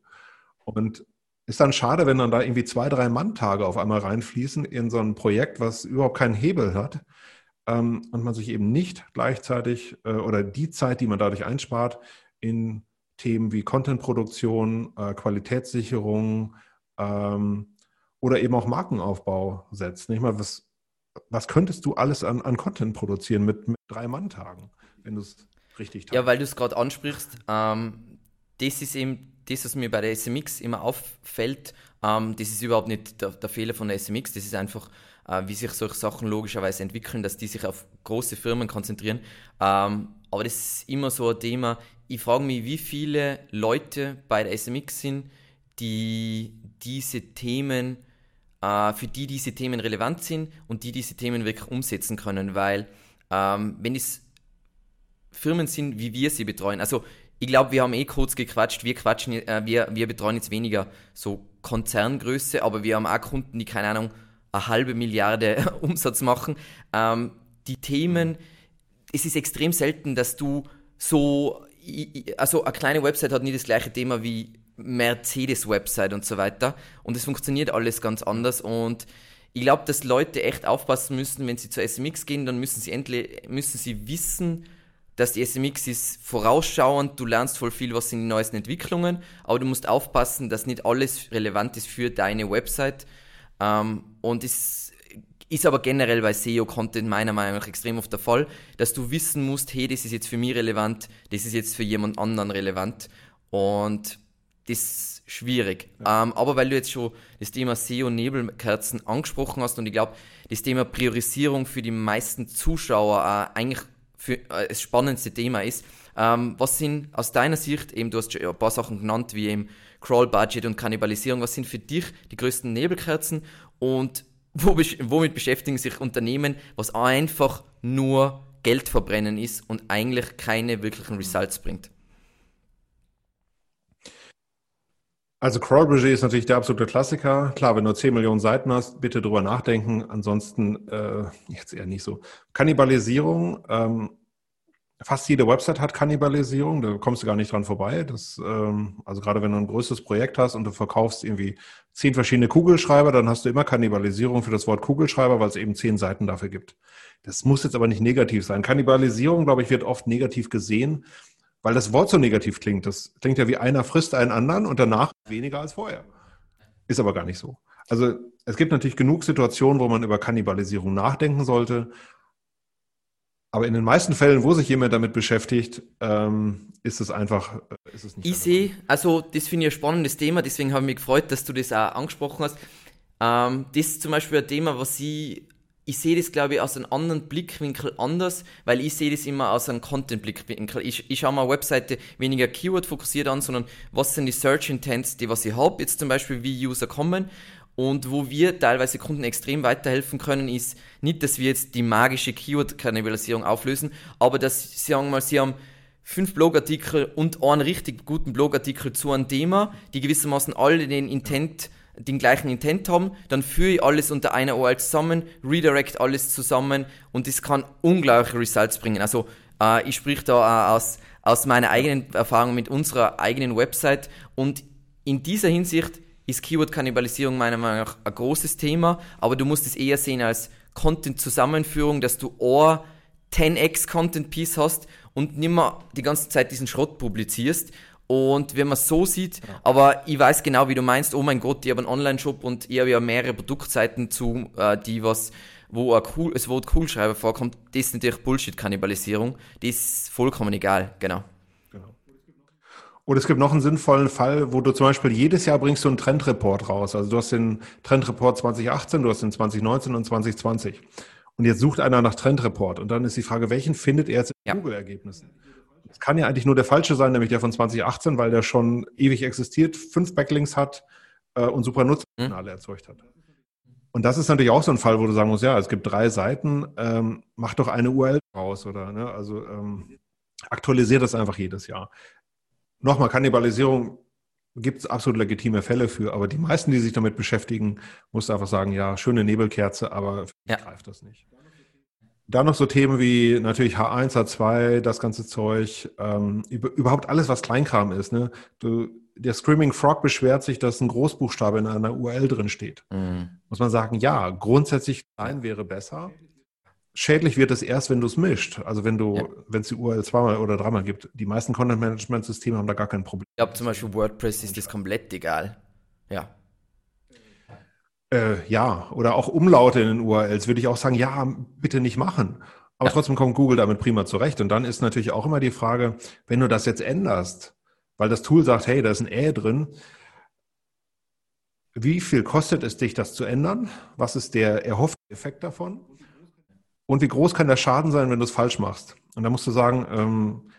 Und ist dann schade, wenn dann da irgendwie zwei, drei Manntage auf einmal reinfließen in so ein Projekt, was überhaupt keinen Hebel hat ähm, und man sich eben nicht gleichzeitig äh, oder die Zeit, die man dadurch einspart, in Themen wie Contentproduktion, äh, Qualitätssicherung, ähm, oder eben auch Markenaufbau setzt. Nicht mal, was, was könntest du alles an, an Content produzieren mit, mit drei Mann-Tagen, wenn du es richtig tust? Ja, weil du es gerade ansprichst, ähm, das ist eben das, was mir bei der SMX immer auffällt. Ähm, das ist überhaupt nicht der, der, Fehler von der SMX, das ist einfach, äh, wie sich solche Sachen logischerweise entwickeln, dass die sich auf große Firmen konzentrieren. Ähm, aber das ist immer so ein Thema. Ich frage mich, wie viele Leute bei der SMX sind, die diese Themen für die diese Themen relevant sind und die diese Themen wirklich umsetzen können, weil ähm, wenn es Firmen sind, wie wir sie betreuen, also ich glaube, wir haben eh kurz gequatscht, wir quatschen, äh, wir, wir betreuen jetzt weniger so Konzerngröße, aber wir haben auch Kunden, die, keine Ahnung, eine halbe Milliarde Umsatz machen. Ähm, die Themen, es ist extrem selten, dass du so, also eine kleine Website hat nie das gleiche Thema wie Mercedes-Website und so weiter. Und es funktioniert alles ganz anders. Und ich glaube, dass Leute echt aufpassen müssen, wenn sie zur SMX gehen, dann müssen sie endlich, müssen sie wissen, dass die SMX ist vorausschauend, du lernst voll viel, was sind die neuesten Entwicklungen, aber du musst aufpassen, dass nicht alles relevant ist für deine Website. Ähm, und es ist aber generell bei SEO-Content meiner Meinung nach extrem oft der Fall, dass du wissen musst, hey, das ist jetzt für mich relevant, das ist jetzt für jemand anderen relevant. Und das ist schwierig. Ja. Ähm, aber weil du jetzt schon das Thema SEO-Nebelkerzen angesprochen hast und ich glaube, das Thema Priorisierung für die meisten Zuschauer äh, eigentlich für, äh, das spannendste Thema ist. Ähm, was sind aus deiner Sicht, eben du hast schon ein paar Sachen genannt, wie eben Crawl-Budget und Kannibalisierung, was sind für dich die größten Nebelkerzen und wo, womit beschäftigen sich Unternehmen, was einfach nur Geld verbrennen ist und eigentlich keine wirklichen Results bringt? Also Crawl-Budget ist natürlich der absolute Klassiker. Klar, wenn du 10 Millionen Seiten hast, bitte drüber nachdenken. Ansonsten äh, jetzt eher nicht so. Kannibalisierung, ähm, fast jede Website hat Kannibalisierung, da kommst du gar nicht dran vorbei. Das, ähm, also gerade wenn du ein größeres Projekt hast und du verkaufst irgendwie zehn verschiedene Kugelschreiber, dann hast du immer Kannibalisierung für das Wort Kugelschreiber, weil es eben zehn Seiten dafür gibt. Das muss jetzt aber nicht negativ sein. Kannibalisierung, glaube ich, wird oft negativ gesehen, weil das Wort so negativ klingt. Das klingt ja wie einer frisst einen anderen und danach weniger als vorher. Ist aber gar nicht so. Also es gibt natürlich genug Situationen, wo man über Kannibalisierung nachdenken sollte. Aber in den meisten Fällen, wo sich jemand damit beschäftigt, ähm, ist es einfach, äh, ist es nicht. Ich sehe, also das finde ich ein spannendes Thema, deswegen habe ich mich gefreut, dass du das auch angesprochen hast. Ähm, das ist zum Beispiel ein Thema, was ich, ich sehe das glaube ich aus einem anderen Blickwinkel anders, weil ich sehe das immer aus einem Content-Blickwinkel. Ich, ich schaue mal eine Webseite weniger Keyword fokussiert an, sondern was sind die Search Intents, die was ich habe, jetzt zum Beispiel wie User kommen und wo wir teilweise Kunden extrem weiterhelfen können, ist nicht, dass wir jetzt die magische Keyword-Kannibalisierung auflösen, aber dass sie sagen mal, sie haben fünf Blogartikel und einen richtig guten Blogartikel zu einem Thema, die gewissermaßen alle den Intent, den gleichen Intent haben, dann führe ich alles unter einer URL zusammen, redirect alles zusammen und das kann unglaubliche Results bringen. Also äh, ich sprich da äh, aus, aus meiner eigenen Erfahrung mit unserer eigenen Website und in dieser Hinsicht ist Keyword-Kannibalisierung meiner Meinung nach ein großes Thema, aber du musst es eher sehen als Content-Zusammenführung, dass du ein 10x Content-Piece hast und nicht mehr die ganze Zeit diesen Schrott publizierst. Und wenn man so sieht, ja. aber ich weiß genau, wie du meinst, oh mein Gott, ich habe einen Online-Shop und ich habe ja mehrere Produktseiten zu, äh, die was, wo ein cool, das Wort Coolschreiber vorkommt, das ist natürlich Bullshit-Kannibalisierung. Das ist vollkommen egal, genau. Und es gibt noch einen sinnvollen Fall, wo du zum Beispiel jedes Jahr bringst du einen Trendreport raus. Also du hast den Trendreport 2018, du hast den 2019 und 2020. Und jetzt sucht einer nach Trendreport. Und dann ist die Frage, welchen findet er jetzt in ja. Google-Ergebnissen? Das kann ja eigentlich nur der falsche sein, nämlich der von 2018, weil der schon ewig existiert, fünf Backlinks hat äh, und super Nutzerkanäle mhm. erzeugt hat. Und das ist natürlich auch so ein Fall, wo du sagen musst, ja, es gibt drei Seiten, ähm, mach doch eine URL raus oder, ne? also ähm, aktualisiert das einfach jedes Jahr nochmal, Kannibalisierung gibt es absolut legitime Fälle für, aber die meisten, die sich damit beschäftigen, musst du einfach sagen, ja, schöne Nebelkerze, aber ja. greift das nicht. Dann noch so Themen wie natürlich H1, H2, das ganze Zeug, ähm, über, überhaupt alles, was Kleinkram ist. Ne? Du, der Screaming Frog beschwert sich, dass ein Großbuchstabe in einer URL drin steht. Mhm. Muss man sagen, ja, grundsätzlich klein wäre besser schädlich wird es erst, wenn du es mischt. Also wenn du, ja. wenn es die URL zweimal oder dreimal gibt. Die meisten Content-Management-Systeme haben da gar kein Problem. Ich glaube zum Beispiel WordPress ist das komplett egal. Ja. Äh, ja, oder auch Umlaute in den URLs würde ich auch sagen, ja, bitte nicht machen. Aber ja. trotzdem kommt Google damit prima zurecht. Und dann ist natürlich auch immer die Frage, wenn du das jetzt änderst, weil das Tool sagt, hey, da ist ein Ä drin, wie viel kostet es dich, das zu ändern? Was ist der erhoffte Effekt davon? Und wie groß kann der Schaden sein, wenn du es falsch machst? Und da musst du sagen, ähm,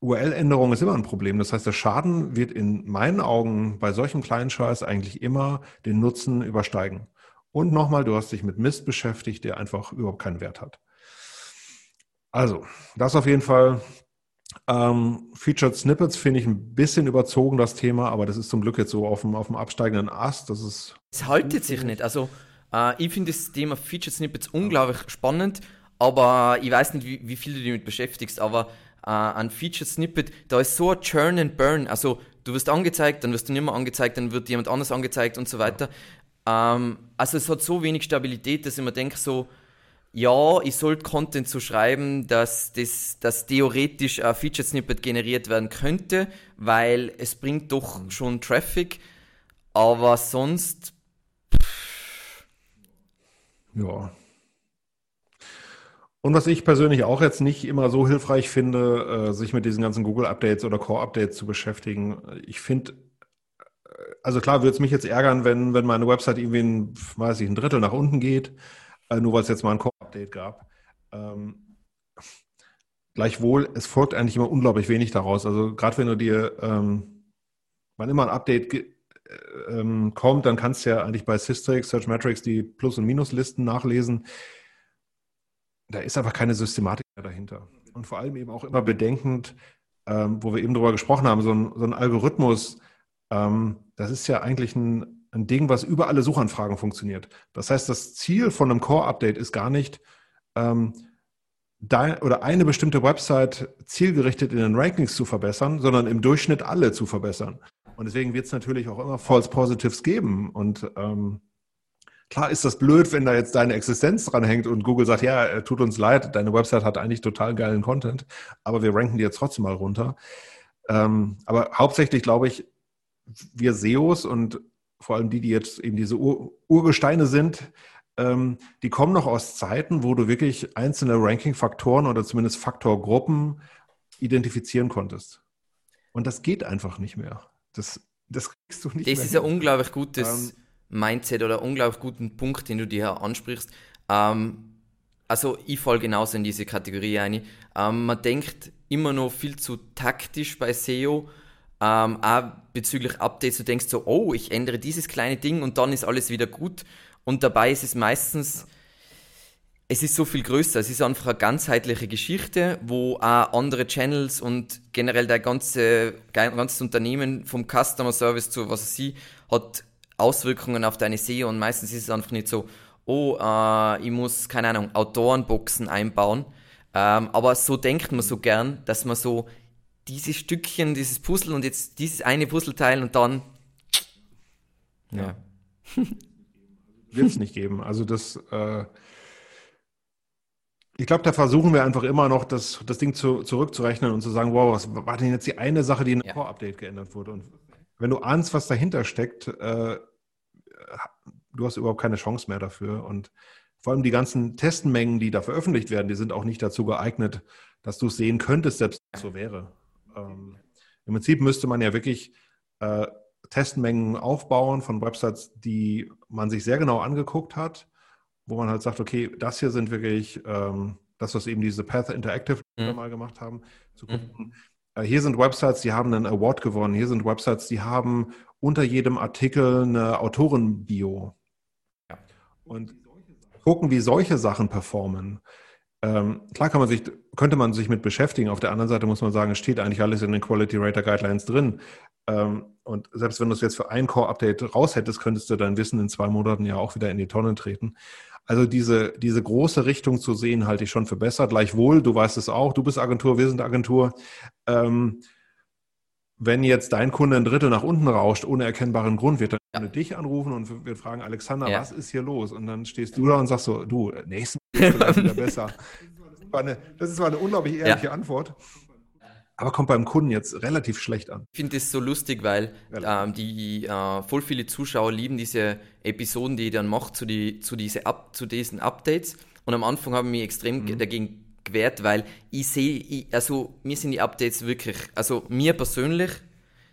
URL-Änderung ist immer ein Problem. Das heißt, der Schaden wird in meinen Augen bei solchen kleinen Scheiß eigentlich immer den Nutzen übersteigen. Und nochmal, du hast dich mit Mist beschäftigt, der einfach überhaupt keinen Wert hat. Also, das auf jeden Fall. Ähm, Featured Snippets finde ich ein bisschen überzogen, das Thema, aber das ist zum Glück jetzt so auf dem, auf dem absteigenden Ast. Das ist. Es haltet sich nicht. Also, äh, ich finde das Thema Feature Snippets unglaublich spannend, aber ich weiß nicht, wie, wie viel du dich damit beschäftigst, aber äh, ein Feature Snippet, da ist so ein Churn and Burn. Also du wirst angezeigt, dann wirst du nicht mehr angezeigt, dann wird jemand anders angezeigt und so weiter. Ähm, also es hat so wenig Stabilität, dass ich mir denke so, ja, ich sollte Content so schreiben, dass das dass theoretisch ein Feature Snippet generiert werden könnte, weil es bringt doch schon Traffic, aber sonst ja. Und was ich persönlich auch jetzt nicht immer so hilfreich finde, äh, sich mit diesen ganzen Google-Updates oder Core-Updates zu beschäftigen. Ich finde, äh, also klar würde es mich jetzt ärgern, wenn, wenn meine Website irgendwie ein, weiß ich, ein Drittel nach unten geht, äh, nur weil es jetzt mal ein Core-Update gab. Ähm, gleichwohl, es folgt eigentlich immer unglaublich wenig daraus. Also gerade wenn du dir, ähm, wann immer ein Update ähm, kommt, dann kannst du ja eigentlich bei Systrix, Searchmetrics die Plus- und Minuslisten nachlesen. Da ist einfach keine Systematik mehr dahinter. Und vor allem eben auch immer bedenkend, ähm, wo wir eben drüber gesprochen haben, so ein, so ein Algorithmus, ähm, das ist ja eigentlich ein, ein Ding, was über alle Suchanfragen funktioniert. Das heißt, das Ziel von einem Core-Update ist gar nicht, ähm, dein, oder eine bestimmte Website zielgerichtet in den Rankings zu verbessern, sondern im Durchschnitt alle zu verbessern. Und deswegen wird es natürlich auch immer False Positives geben. Und ähm, klar ist das blöd, wenn da jetzt deine Existenz dran hängt und Google sagt, ja, äh, tut uns leid, deine Website hat eigentlich total geilen Content, aber wir ranken die jetzt trotzdem mal runter. Ähm, aber hauptsächlich glaube ich, wir SEOs und vor allem die, die jetzt eben diese Ur Urgesteine sind, ähm, die kommen noch aus Zeiten, wo du wirklich einzelne Ranking-Faktoren oder zumindest Faktorgruppen identifizieren konntest. Und das geht einfach nicht mehr. Das, das kriegst du nicht das mehr. Das ist hin. ein unglaublich gutes ähm, Mindset oder unglaublich guten Punkt, den du dir ansprichst. Ähm, also ich falle genauso in diese Kategorie ein. Ähm, man denkt immer noch viel zu taktisch bei SEO. Ähm, auch bezüglich Updates, du denkst so, oh, ich ändere dieses kleine Ding und dann ist alles wieder gut. Und dabei ist es meistens, es ist so viel größer. Es ist einfach eine ganzheitliche Geschichte, wo auch andere Channels und generell der ganze, ganze Unternehmen vom Customer Service zu was sie hat Auswirkungen auf deine SEO und meistens ist es einfach nicht so, oh, äh, ich muss, keine Ahnung, Autorenboxen einbauen. Ähm, aber so denkt man so gern, dass man so dieses Stückchen, dieses Puzzle und jetzt dieses eine Puzzleteil und dann. Ja. wird es nicht geben. Also das, äh, ich glaube, da versuchen wir einfach immer noch, das, das Ding zu, zurückzurechnen und zu sagen, wow, was war denn jetzt die eine Sache, die in ja. Core-Update geändert wurde? Und wenn du ahnst, was dahinter steckt, äh, du hast überhaupt keine Chance mehr dafür. Und vor allem die ganzen Testmengen, die da veröffentlicht werden, die sind auch nicht dazu geeignet, dass du es sehen könntest, selbst wenn es so wäre. Ähm, Im Prinzip müsste man ja wirklich äh, Testmengen aufbauen von Websites, die man sich sehr genau angeguckt hat, wo man halt sagt, okay, das hier sind wirklich, ähm, das, was eben diese Path Interactive mhm. mal gemacht haben, zu mhm. gucken. Mhm. Äh, hier sind Websites, die haben einen Award gewonnen. Hier sind Websites, die haben unter jedem Artikel eine Autorenbio. Ja. Und gucken, wie solche Sachen performen. Ähm, klar kann man sich, könnte man sich mit beschäftigen. Auf der anderen Seite muss man sagen, es steht eigentlich alles in den Quality Rater Guidelines drin. Ähm, und selbst wenn du es jetzt für ein Core-Update raus hättest, könntest du dein Wissen in zwei Monaten ja auch wieder in die Tonne treten. Also diese, diese große Richtung zu sehen, halte ich schon für besser. Gleichwohl, du weißt es auch, du bist Agentur, wir sind Agentur. Ähm, wenn jetzt dein Kunde ein Drittel nach unten rauscht, ohne erkennbaren Grund, wird er ja. dich anrufen und wird fragen, Alexander, ja. was ist hier los? Und dann stehst du da und sagst so, du, nächsten Mal vielleicht wieder besser. Das ist, eine, ist eine unglaublich ehrliche ja. Antwort. Aber kommt beim Kunden jetzt relativ schlecht an. Ich finde das so lustig, weil ähm, die äh, voll viele Zuschauer lieben diese Episoden, die ihr dann macht zu, die, zu, diese Up, zu diesen Updates. Und am Anfang habe ich mich extrem mhm. dagegen gewehrt, weil ich sehe, also mir sind die Updates wirklich, also mir persönlich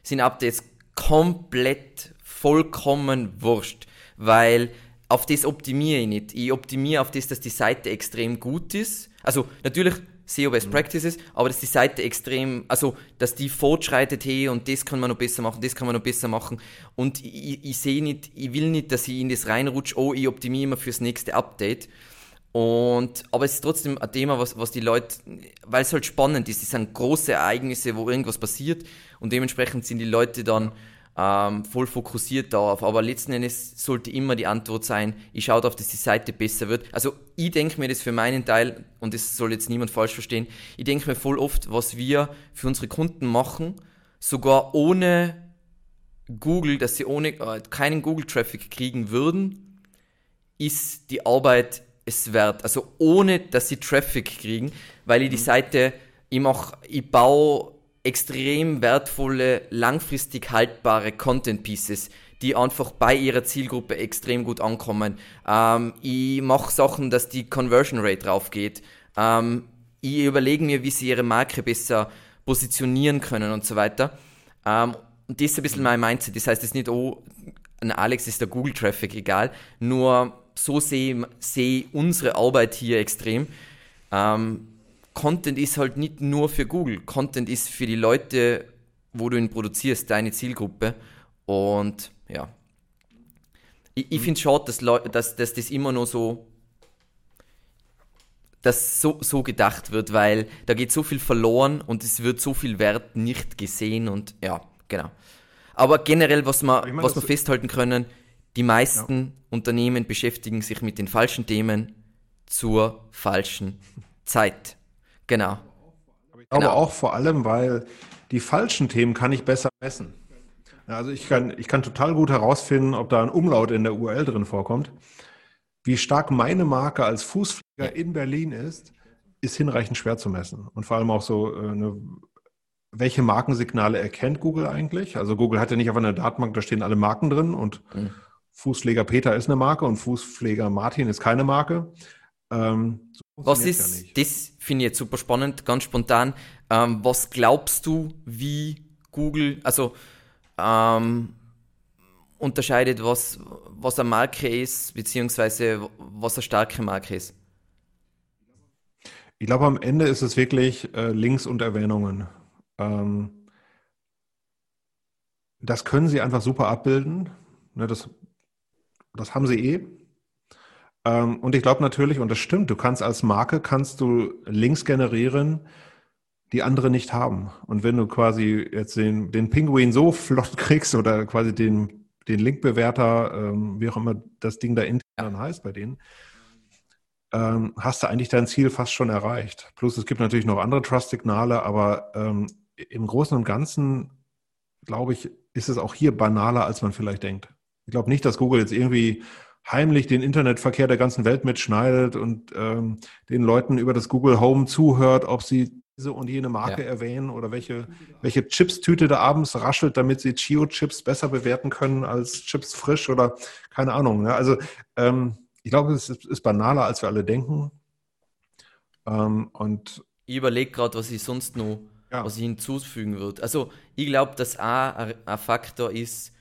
sind Updates komplett vollkommen wurscht, weil auf das optimiere ich nicht. Ich optimiere auf das, dass die Seite extrem gut ist. Also natürlich SEO Best mhm. Practices, aber dass die Seite extrem, also dass die fortschreitet, hey, und das kann man noch besser machen, das kann man noch besser machen. Und ich, ich sehe nicht, ich will nicht, dass ich in das reinrutsche, oh, ich optimiere immer fürs nächste Update. Und, aber es ist trotzdem ein Thema, was, was die Leute, weil es halt spannend ist, es sind große Ereignisse, wo irgendwas passiert und dementsprechend sind die Leute dann ähm, voll fokussiert darauf. Aber letzten Endes sollte immer die Antwort sein, ich schaue darauf, dass die Seite besser wird. Also ich denke mir das für meinen Teil, und das soll jetzt niemand falsch verstehen, ich denke mir voll oft, was wir für unsere Kunden machen, sogar ohne Google, dass sie ohne äh, keinen Google-Traffic kriegen würden, ist die Arbeit es wert. Also ohne, dass sie Traffic kriegen, weil ich die mhm. Seite, ich mach, ich baue extrem wertvolle, langfristig haltbare Content Pieces, die einfach bei ihrer Zielgruppe extrem gut ankommen. Ähm, ich mache Sachen, dass die Conversion Rate raufgeht. Ähm, ich überlege mir, wie sie ihre Marke besser positionieren können und so weiter. Ähm, und das ist ein bisschen mein Mindset. Das heißt, es ist nicht, oh, ein Alex ist der Google-Traffic egal. Nur so sehe seh unsere Arbeit hier extrem. Ähm, Content ist halt nicht nur für Google. Content ist für die Leute, wo du ihn produzierst, deine Zielgruppe. Und ja. Ich, ich finde es schade, dass, dass, dass das immer noch so dass so, so gedacht wird, weil da geht so viel verloren und es wird so viel Wert nicht gesehen und ja, genau. Aber generell, was wir, ich mein, was wir festhalten können, die meisten ja. Unternehmen beschäftigen sich mit den falschen Themen zur falschen Zeit. Genau. Ich glaube Genau. auch vor allem, weil die falschen Themen kann ich besser messen. Also ich kann, ich kann total gut herausfinden, ob da ein Umlaut in der URL drin vorkommt. Wie stark meine Marke als Fußpfleger in Berlin ist, ist hinreichend schwer zu messen. Und vor allem auch so, äh, eine, welche Markensignale erkennt Google eigentlich? Also Google hat ja nicht auf einer Datenbank, da stehen alle Marken drin und Mhm. Fußpfleger Peter ist eine Marke und Fußpfleger Martin ist keine Marke. Ähm, so Was ja ist, nicht. das finde ich jetzt super spannend, ganz spontan. Ähm, was glaubst du, wie Google, also ähm, unterscheidet, was, was eine Marke ist, beziehungsweise was eine starke Marke ist? Ich glaube, am Ende ist es wirklich äh, Links und Erwähnungen. Ähm, das können sie einfach super abbilden. Ne, das, das haben sie eh. Ähm, und ich glaube natürlich, und das stimmt, du kannst als Marke, kannst du Links generieren, die andere nicht haben. Und wenn du quasi jetzt den, den Pinguin so flott kriegst oder quasi den, den Linkbewerter, ähm, wie auch immer das Ding da intern heißt bei denen, ähm, hast du eigentlich dein Ziel fast schon erreicht. Plus es gibt natürlich noch andere Trust-Signale, aber ähm, im Großen und Ganzen, glaube ich, ist es auch hier banaler, als man vielleicht denkt. Ich glaube nicht, dass Google jetzt irgendwie heimlich den Internetverkehr der ganzen Welt mitschneidet und ähm, den Leuten über das Google Home zuhört, ob sie diese und jene Marke Ja. erwähnen oder welche, welche Chips-Tüte da abends raschelt, damit sie Chio-Chips besser bewerten können als Chips frisch oder keine Ahnung. Ne? Also ähm, ich glaube, es ist, ist banaler, als wir alle denken. Ähm, und Ich überlege gerade, was ich sonst noch, Ja. was ich hinzufügen würde. Also, ich glaube, dass auch ein, ein Faktor ist,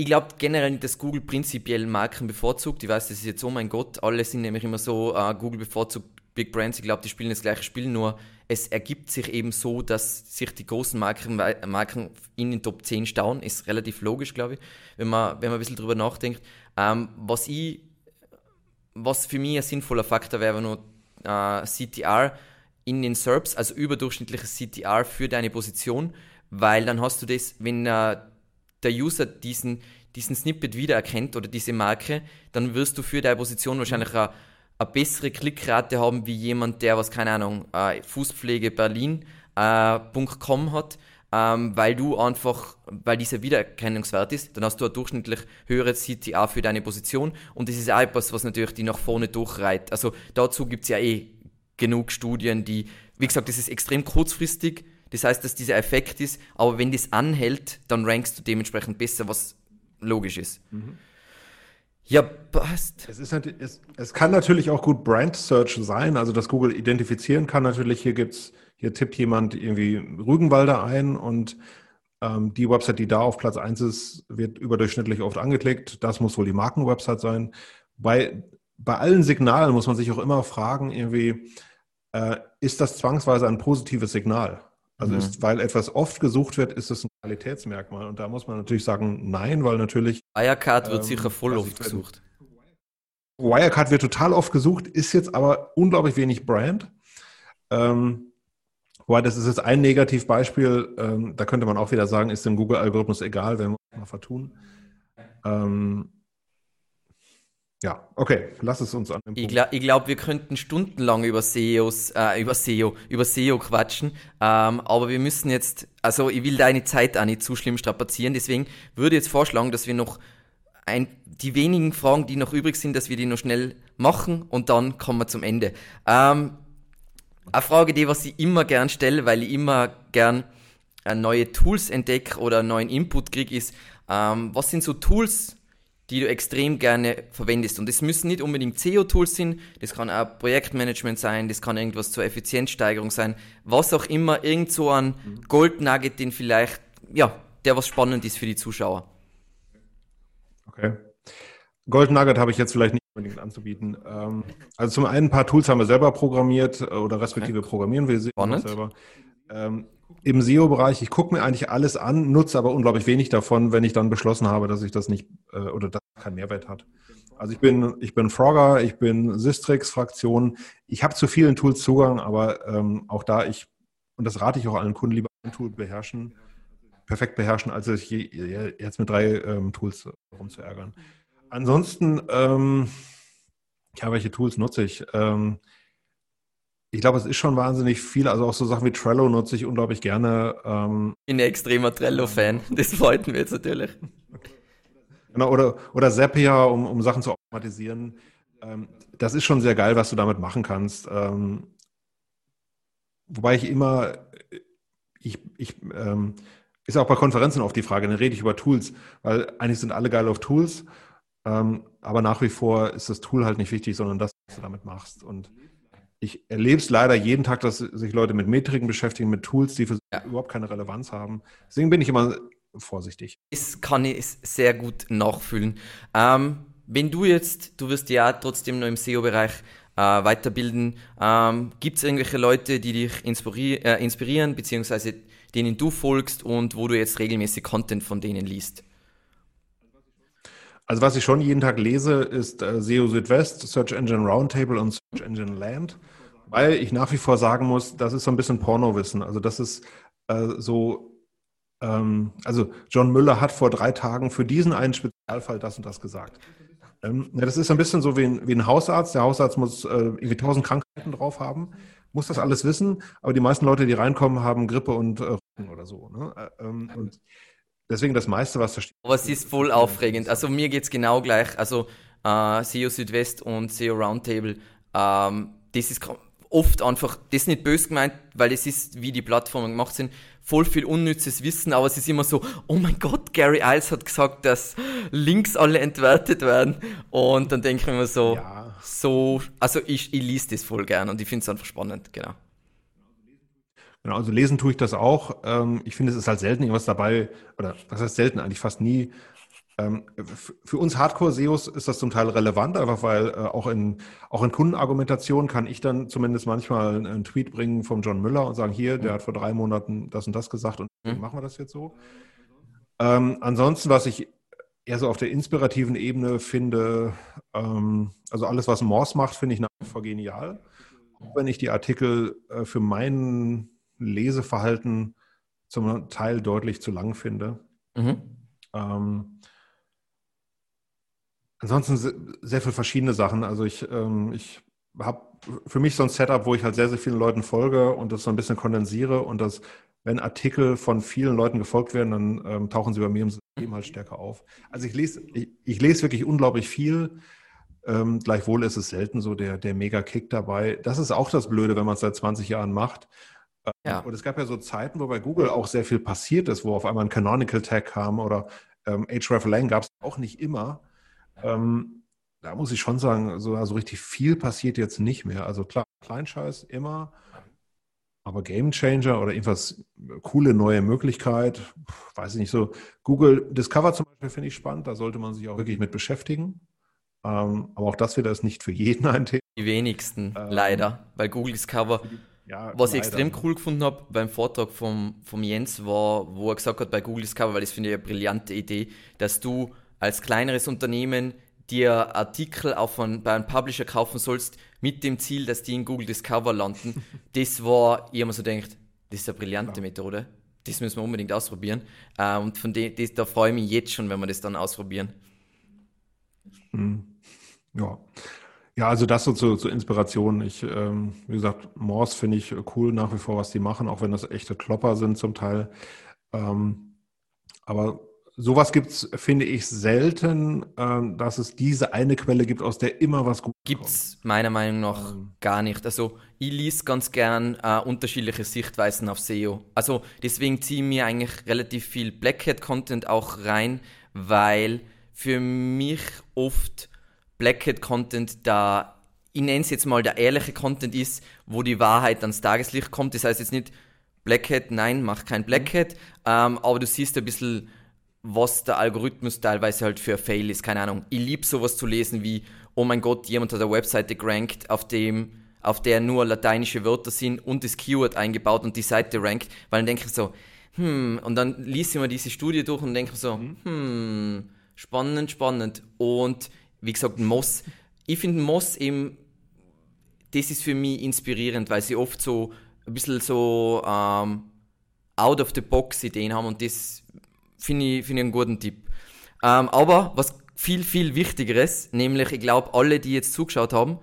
ich glaube generell nicht, dass Google prinzipiell Marken bevorzugt. Ich weiß, das ist jetzt, oh mein Gott, alle sind nämlich immer so, äh, Google bevorzugt Big Brands. Ich glaube, die spielen das gleiche Spiel, nur es ergibt sich eben so, dass sich die großen Marken, Marken in den Top 10 stauen. Ist relativ logisch, glaube ich, wenn man, wenn man ein bisschen drüber nachdenkt. Ähm, was ich was für mich ein sinnvoller Faktor wäre, nur äh, CTR in den SERPs, also überdurchschnittliches CTR für deine Position, weil dann hast du das, wenn äh, der User diesen, diesen Snippet wiedererkennt oder diese Marke, dann wirst du für deine Position wahrscheinlich eine, eine bessere Klickrate haben wie jemand, der was, keine Ahnung, äh, Fußpflegeberlin.com hat, ähm, weil du einfach, weil dieser Wiedererkennungswert ist, dann hast du ein durchschnittlich höheres CTA für deine Position und das ist auch etwas, was natürlich die nach vorne durchreiht. Also dazu gibt es ja eh genug Studien, die, wie gesagt, das ist extrem kurzfristig, das heißt, dass dieser Effekt ist, aber wenn das anhält, dann rankst du dementsprechend besser, was logisch ist. Ja, passt. es, ist es, es kann natürlich auch gut Brand Search sein, also dass Google identifizieren kann. Natürlich, hier gibt's, hier tippt jemand irgendwie Rügenwalder ein und ähm, die Website, die da auf Platz 1 ist, wird überdurchschnittlich oft angeklickt. Das muss wohl die Markenwebsite sein. Bei, bei allen Signalen muss man sich auch immer fragen, irgendwie, äh, ist das zwangsweise ein positives Signal? Also Mhm. ist, weil etwas oft gesucht wird, ist es ein Qualitätsmerkmal. Und da muss man natürlich sagen, nein, weil natürlich Wirecard wird Ähm, sicher voll oft nicht. gesucht. Wirecard wird total oft gesucht, ist jetzt aber unglaublich wenig Brand. Ähm, wobei, das ist jetzt ein Negativbeispiel. Ähm, da könnte man auch wieder sagen, ist dem Google-Algorithmus egal, wenn wir uns mal vertun. Ähm, ja, okay, lass es uns an Ich, gla ich glaube, wir könnten stundenlang über SEOs, äh, über SEO, über SEO quatschen, ähm, aber wir müssen jetzt, also ich will deine Zeit auch nicht zu schlimm strapazieren, deswegen würde ich jetzt vorschlagen, dass wir noch ein, die wenigen Fragen, die noch übrig sind, dass wir die noch schnell machen und dann kommen wir zum Ende. Ähm, eine Frage, die was ich immer gern stelle, weil ich immer gern äh, neue Tools entdecke oder einen neuen Input kriege, ist, ähm, was sind so Tools, die du extrem gerne verwendest? Und das müssen nicht unbedingt SEO-Tools sein, das kann auch Projektmanagement sein, das kann irgendwas zur Effizienzsteigerung sein, was auch immer, irgend so ein Gold-Nugget, den vielleicht, ja, der was spannend ist für die Zuschauer. Okay. Golden Nugget habe ich jetzt vielleicht nicht unbedingt anzubieten. Ähm, also zum einen ein paar Tools haben wir selber programmiert äh, oder respektive programmieren wir sie selber. Im SEO-Bereich, ich gucke mir eigentlich alles an, nutze aber unglaublich wenig davon, wenn ich dann beschlossen habe, dass ich das nicht äh, oder das keinen Mehrwert hat. Also ich bin, ich bin Frogger, ich bin Sistrix-Fraktion. Ich habe zu vielen Tools Zugang, aber ähm, auch da ich, und das rate ich auch allen Kunden, lieber ein Tool beherrschen, perfekt beherrschen, als sich je, je, jetzt mit drei ähm, Tools rumzuärgern. Ansonsten, ähm, ja, welche Tools nutze ich? Ähm, ich glaube, es ist schon wahnsinnig viel. Also auch so Sachen wie Trello nutze ich unglaublich gerne. Ähm, ich bin ein extremer Trello-Fan. Das freut mich jetzt natürlich. Genau, oder, oder Zapier, um, um Sachen zu automatisieren. Ähm, das ist schon sehr geil, was du damit machen kannst. Ähm, wobei ich immer, ich, ich ähm, ist auch bei Konferenzen oft die Frage, dann rede ich über Tools, weil eigentlich sind alle geil auf Tools, ähm, aber nach wie vor ist das Tool halt nicht wichtig, sondern das, was du damit machst. Und ich erlebe es leider jeden Tag, dass sich Leute mit Metriken beschäftigen, mit Tools, die für ja. überhaupt keine Relevanz haben. Deswegen bin ich immer vorsichtig. Das kann ich sehr gut nachfühlen. Ähm, wenn du jetzt, du wirst ja trotzdem noch im SEO-Bereich äh, weiterbilden, ähm, gibt es irgendwelche Leute, die dich inspiri äh, inspirieren, beziehungsweise denen du folgst und wo du jetzt regelmäßig Content von denen liest? Also was ich schon jeden Tag lese, ist äh, SEO Südwest, Search Engine Roundtable und Search Engine Land, weil ich nach wie vor sagen muss, das ist so ein bisschen Pornowissen. Also das ist äh, so, ähm, also John Müller hat vor drei Tagen für diesen einen Spezialfall das und das gesagt. Ähm, ja, das ist ein bisschen so wie ein, wie ein Hausarzt. Der Hausarzt muss äh, irgendwie tausend Krankheiten drauf haben, muss das alles wissen, aber die meisten Leute, die reinkommen, haben Grippe und äh, oder so. Ne? Äh, ähm, und Deswegen das meiste, was da steht. Aber es ist voll aufregend. Also mir geht es genau gleich. Also äh, SEO Südwest und SEO Roundtable, ähm, das ist oft einfach, das ist nicht böse gemeint, weil es ist, wie die Plattformen gemacht sind, voll viel unnützes Wissen, aber es ist immer so, oh mein Gott, Gary Iles hat gesagt, dass Links alle entwertet werden. Und dann denke ich mir so, ja. so, also ich, ich lese das voll gern und ich finde es einfach spannend, genau. Genau, also lesen tue ich das auch. Ähm, ich finde, es ist halt selten irgendwas dabei, oder was heißt selten, eigentlich fast nie. Ähm, für uns Hardcore-SEOs ist das zum Teil relevant, einfach weil äh, auch in, auch in Kundenargumentation kann ich dann zumindest manchmal einen Tweet bringen vom John Müller und sagen, hier, der mhm. hat vor drei Monaten das und das gesagt und mhm. machen wir das jetzt so. Ähm, ansonsten, was ich eher so auf der inspirativen Ebene finde, ähm, also alles, was Morse macht, finde ich nach wie vor genial. Auch wenn ich die Artikel äh, für meinen Leseverhalten zum Teil deutlich zu lang finde. Mhm. Ähm, ansonsten sehr viele verschiedene Sachen. Also ich, ähm, ich habe für mich so ein Setup, wo ich halt sehr, sehr vielen Leuten folge und das so ein bisschen kondensiere und das, wenn Artikel von vielen Leuten gefolgt werden, dann ähm, tauchen sie bei mir im System halt stärker auf. Also ich lese, ich, ich lese wirklich unglaublich viel. Ähm, gleichwohl ist es selten so der, der Mega-Kick dabei. Das ist auch das Blöde, wenn man es seit 20 Jahren macht. Ja. Und es gab ja so Zeiten, wo bei Google auch sehr viel passiert ist, wo auf einmal ein Canonical Tag kam oder ähm, hreflang gab es auch nicht immer. Ähm, da muss ich schon sagen, so also richtig viel passiert jetzt nicht mehr. Also klar, Kleinscheiß immer, aber Game Changer oder irgendwas coole neue Möglichkeit, weiß ich nicht so. Google Discover zum Beispiel finde ich spannend, da sollte man sich auch wirklich mit beschäftigen. Ähm, aber auch das wieder ist nicht für jeden ein Thema. Die wenigsten, ähm, leider, weil Google Discover ja, Was ich extrem cool gefunden habe beim Vortrag vom, vom Jens war, wo er gesagt hat bei Google Discover, weil das finde ich eine brillante Idee, dass du als kleineres Unternehmen dir Artikel auch von, bei einem Publisher kaufen sollst, mit dem Ziel, dass die in Google Discover landen. das war, ich immer so denkt, das ist eine brillante ja. Methode. Das müssen wir unbedingt ausprobieren. Äh, und von dem, das, da freue ich mich jetzt schon, wenn wir das dann ausprobieren. Hm. Ja. Ja, also das so zur, zur Inspiration. Ich, ähm, wie gesagt, Morse finde ich cool nach wie vor, was die machen, auch wenn das echte Klopper sind zum Teil. Ähm, aber sowas gibt es, finde ich, selten, ähm, dass es diese eine Quelle gibt, aus der immer was gut Gibt es meiner Meinung nach ähm. gar nicht. Also ich lese ganz gern äh, unterschiedliche Sichtweisen auf SEO. Also deswegen ziehe ich mir eigentlich relativ viel Black Hat Content auch rein, weil für mich oft Black Hat Content da, ich nenne es jetzt mal der ehrliche Content ist, wo die Wahrheit ans Tageslicht kommt. Das heißt jetzt nicht Black Hat, nein, mach kein Black mhm. Hat, ähm, aber du siehst ein bisschen, was der Algorithmus teilweise halt für ein Fail ist. Keine Ahnung. Ich liebe sowas zu lesen wie, oh mein Gott, jemand hat eine Webseite gerankt, auf dem auf der nur lateinische Wörter sind und das Keyword eingebaut und die Seite rankt, weil dann denke ich so, hm, und dann liest ich mir diese Studie durch und denke so, mhm. hm, spannend, spannend. Und wie gesagt, Moss. Ich finde Moss eben, das ist für mich inspirierend, weil sie oft so ein bisschen so ähm, out of the box Ideen haben und das finde ich, find ich einen guten Tipp. Ähm, aber was viel, viel Wichtigeres, nämlich ich glaube, alle, die jetzt zugeschaut haben,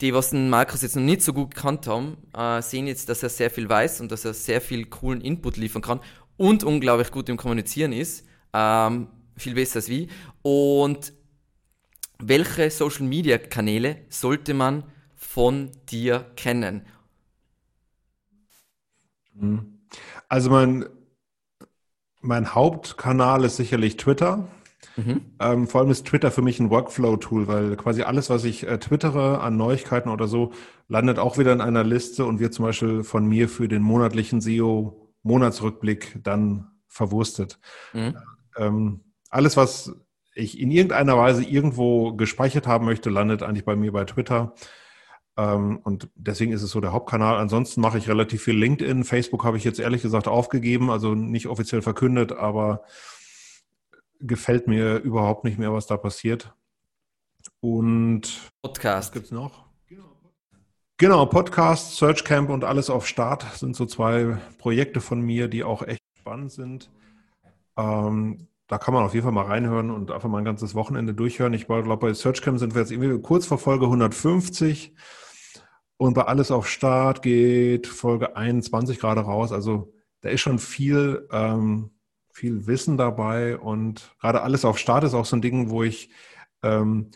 die, was den Markus jetzt noch nicht so gut gekannt haben, äh, sehen jetzt, dass er sehr viel weiß und dass er sehr viel coolen Input liefern kann und unglaublich gut im Kommunizieren ist. Ähm, viel besser als wie. Und welche Social Media Kanäle sollte man von dir kennen? Mhm. Also mein, mein Hauptkanal ist sicherlich Twitter. Mhm. Ähm, vor allem ist Twitter für mich ein Workflow-Tool, weil quasi alles, was ich äh, twittere an Neuigkeiten oder so, landet auch wieder in einer Liste und wird zum Beispiel von mir für den monatlichen SEO-Monatsrückblick dann verwurstet. Mhm. Ähm, alles, was ich in irgendeiner Weise irgendwo gespeichert haben möchte, landet eigentlich bei mir bei Twitter. Ähm, und deswegen ist es so der Hauptkanal. Ansonsten mache ich relativ viel LinkedIn. Facebook habe ich jetzt ehrlich gesagt aufgegeben, also nicht offiziell verkündet, aber gefällt mir überhaupt nicht mehr, was da passiert. Und Podcast. Gibt es noch? Genau, Podcast, Search Camp und alles auf Start sind so zwei Projekte von mir, die auch echt spannend sind. Ähm, da kann man auf jeden Fall mal reinhören und einfach mal ein ganzes Wochenende durchhören. Ich glaube, bei Searchcam sind wir jetzt irgendwie kurz vor Folge 150 und bei Alles auf Start geht Folge 21 gerade raus. Also da ist schon viel, ähm, viel Wissen dabei und gerade Alles auf Start ist auch so ein Ding, wo ich, ähm,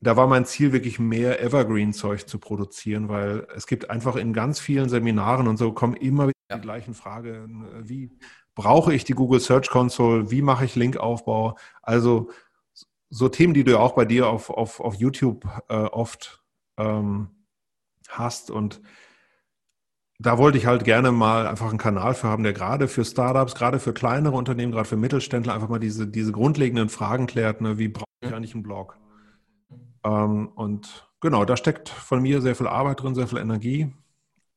da war mein Ziel wirklich mehr Evergreen-Zeug zu produzieren, weil es gibt einfach in ganz vielen Seminaren und so kommen immer wieder ja. die gleichen Fragen, wie brauche ich die Google Search Console, wie mache ich Linkaufbau, also so Themen, die du ja auch bei dir auf, auf, auf YouTube äh, oft ähm, hast und da wollte ich halt gerne mal einfach einen Kanal für haben, der gerade für Startups, gerade für kleinere Unternehmen, gerade für Mittelständler einfach mal diese, diese grundlegenden Fragen klärt. Ne? Wie brauche ich eigentlich einen Blog? Ähm, und genau, da steckt von mir sehr viel Arbeit drin, sehr viel Energie,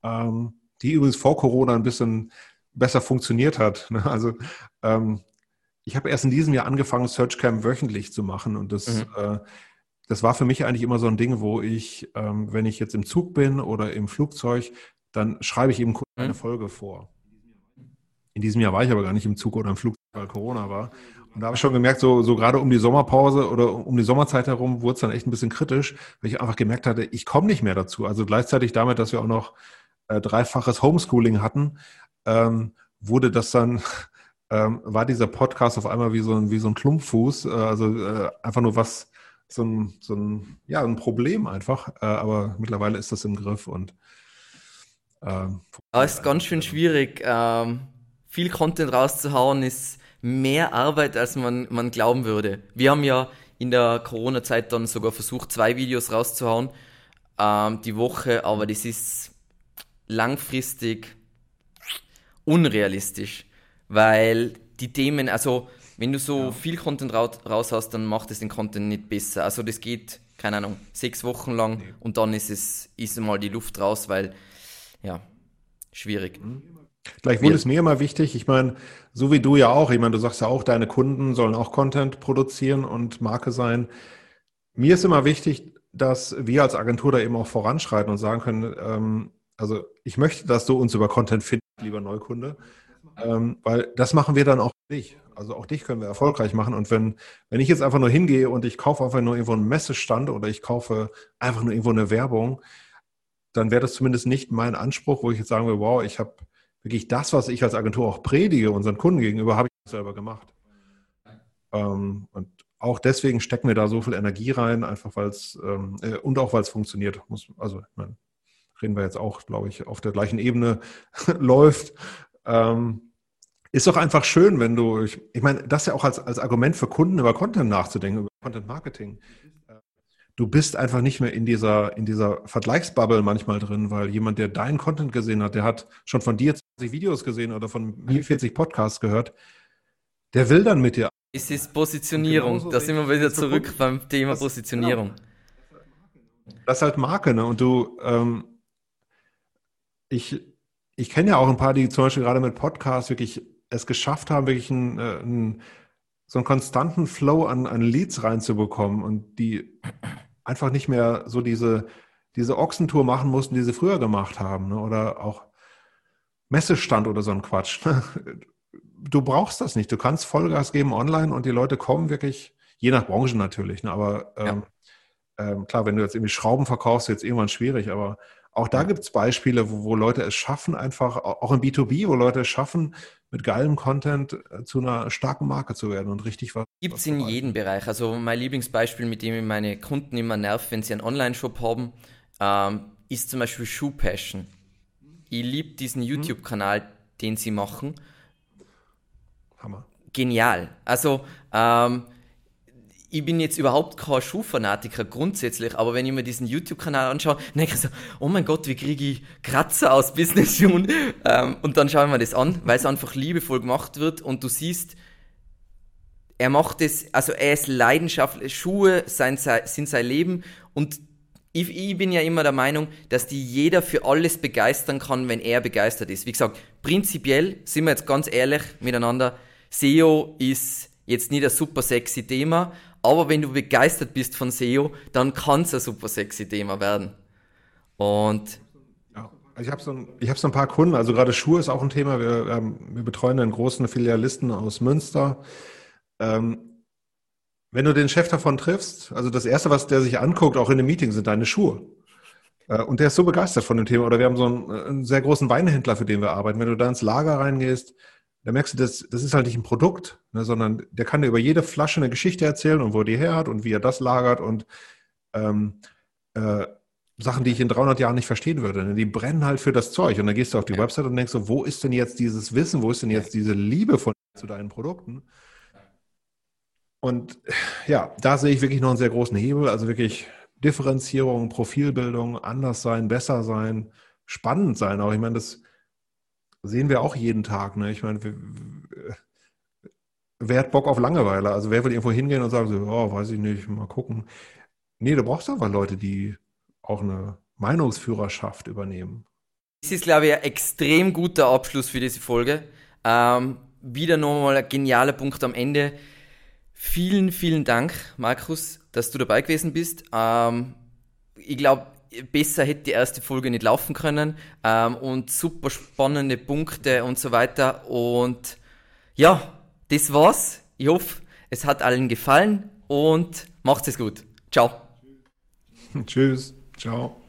ähm, die übrigens vor Corona ein bisschen besser funktioniert hat. Ne? Also ähm, ich habe erst in diesem Jahr angefangen, Searchcam wöchentlich zu machen und das, mhm. äh, das war für mich eigentlich immer so ein Ding, wo ich, ähm, wenn ich jetzt im Zug bin oder im Flugzeug, dann schreibe ich eben kurz mhm. eine Folge vor. In diesem Jahr war ich aber gar nicht im Zug oder im Flugzeug, weil Corona war. Und da habe ich schon gemerkt, so, so gerade um die Sommerpause oder um die Sommerzeit herum wurde es dann echt ein bisschen kritisch, weil ich einfach gemerkt hatte, ich komme nicht mehr dazu. Also gleichzeitig damit, dass wir auch noch äh, dreifaches Homeschooling hatten, ähm, wurde das dann, ähm, war dieser Podcast auf einmal wie so ein, wie so ein Klumpfuß, äh, also äh, einfach nur was, so ein, so ein, ja, ein Problem einfach, äh, aber mittlerweile ist das im Griff und ja, ist ganz schön schwierig. Ähm, viel Content rauszuhauen ist mehr Arbeit, als man, man glauben würde. Wir haben ja in der Corona-Zeit dann sogar versucht, zwei Videos rauszuhauen ähm, die Woche, aber das ist langfristig unrealistisch, weil die Themen, also wenn du so ja. viel Content raus hast, dann macht es den Content nicht besser. Also das geht, keine Ahnung, sechs Wochen lang nee. und dann ist es ist mal die Luft raus, weil ja, schwierig. Mhm. Gleichwohl ist mir immer wichtig, ich meine, so wie du ja auch, ich meine, du sagst ja auch, deine Kunden sollen auch Content produzieren und Marke sein. Mir ist immer wichtig, dass wir als Agentur da eben auch voranschreiten und sagen können, ähm, also ich möchte, dass du uns über Content findest, lieber Neukunde, ähm, weil das machen wir dann auch dich. Also auch dich können wir erfolgreich machen. Und wenn, wenn ich jetzt einfach nur hingehe und ich kaufe einfach nur irgendwo einen Messestand oder ich kaufe einfach nur irgendwo eine Werbung, dann wäre das zumindest nicht mein Anspruch, wo ich jetzt sagen will, wow, ich habe wirklich das, was ich als Agentur auch predige, unseren Kunden gegenüber, habe ich selber gemacht. Ähm, und auch deswegen stecken wir da so viel Energie rein, einfach weil es ähm, äh, und auch weil es funktioniert. Muss, also ich meine, reden wir jetzt auch, glaube ich, auf der gleichen Ebene läuft. Ähm, ist doch einfach schön, wenn du, ich, ich meine, das ja auch als, als Argument für Kunden über Content nachzudenken, über Content Marketing. Du bist einfach nicht mehr in dieser, in dieser Vergleichsbubble manchmal drin, weil jemand, der deinen Content gesehen hat, der hat schon von dir 20 Videos gesehen oder von mir 40 Podcasts gehört, der will dann mit dir. Es ist Positionierung. Da sind wir wieder zurück beim Thema das, Positionierung. Genau. Das ist halt Marke, ne? Und du, ähm, ich, ich kenne ja auch ein paar, die zum Beispiel gerade mit Podcasts wirklich es geschafft haben, wirklich einen, äh, einen, so einen konstanten Flow an, an Leads reinzubekommen und die einfach nicht mehr so diese, diese Ochsentour machen mussten, die sie früher gemacht haben. Ne? Oder auch Messestand oder so ein Quatsch. Ne? Du brauchst das nicht. Du kannst Vollgas geben online und die Leute kommen wirklich, je nach Branche natürlich, ne? aber ähm, ja. ähm, klar, wenn du jetzt irgendwie Schrauben verkaufst, jetzt irgendwann schwierig, aber auch da gibt es Beispiele, wo, wo, Leute es schaffen, einfach, auch im B2B, wo Leute es schaffen, mit geilem Content äh, zu einer starken Marke zu werden und richtig was. Gibt es in jedem Bereich. Also mein Lieblingsbeispiel, mit dem ich meine Kunden immer nerv, wenn sie einen Online-Shop haben, ähm, ist zum Beispiel Shoe Passion. Ich liebe diesen mhm. YouTube-Kanal, den sie machen. Hammer. Genial. Also ähm, ich bin jetzt überhaupt kein Schuhfanatiker grundsätzlich, aber wenn ich mir diesen YouTube-Kanal anschaue, denke ich so, oh mein Gott, wie kriege ich Kratzer aus Business-Schuhen? Ähm, und dann schaue ich mir das an, weil es einfach liebevoll gemacht wird und du siehst, er macht es, also er ist leidenschaftlich, Schuhe sind sein Leben und ich, ich, bin ja immer der Meinung, dass die jeder für alles begeistern kann, wenn er begeistert ist. Wie gesagt, prinzipiell sind wir jetzt ganz ehrlich miteinander, SEO ist jetzt nicht ein super sexy Thema, aber wenn du begeistert bist von SEO, dann kann es ein super sexy Thema werden. Und ja, ich habe so, ein, hab so ein paar Kunden, also gerade Schuhe ist auch ein Thema. Wir, ähm, wir betreuen einen großen Filialisten aus Münster. Ähm, wenn du den Chef davon triffst, also das Erste, was der sich anguckt, auch in dem Meeting, sind deine Schuhe. Äh, und der ist so begeistert von dem Thema. Oder wir haben so einen, einen sehr großen Weinhändler, für den wir arbeiten. Wenn du da ins Lager reingehst, da merkst du, das, das ist halt nicht ein Produkt, ne, sondern der kann dir über jede Flasche eine Geschichte erzählen und wo die her hat und wie er das lagert und ähm, äh, Sachen, die ich in 300 Jahren nicht verstehen würde. Ne? Die brennen halt für das Zeug. Und dann gehst du auf die ja. Website und denkst so, wo ist denn jetzt dieses Wissen, wo ist denn jetzt diese Liebe von zu deinen Produkten? Und ja, da sehe ich wirklich noch einen sehr großen Hebel. Also wirklich Differenzierung, Profilbildung, anders sein, besser sein, spannend sein auch. Ich meine, das sehen wir auch jeden Tag. Ne? Ich meine, wer hat Bock auf Langeweile? Also wer will irgendwo hingehen und sagen so, oh, weiß ich nicht, mal gucken. Nee, du brauchst aber Leute, die auch eine Meinungsführerschaft übernehmen. Das ist, glaube ich, ein extrem guter Abschluss für diese Folge. Ähm, wieder nochmal ein genialer Punkt am Ende. Vielen, vielen Dank, Markus, dass du dabei gewesen bist. Ähm, ich glaube, besser hätte die erste Folge nicht laufen können ähm, und super spannende Punkte und so weiter. Und ja, das war's. Ich hoffe, es hat allen gefallen und macht es gut. Ciao. Tschüss. Ciao.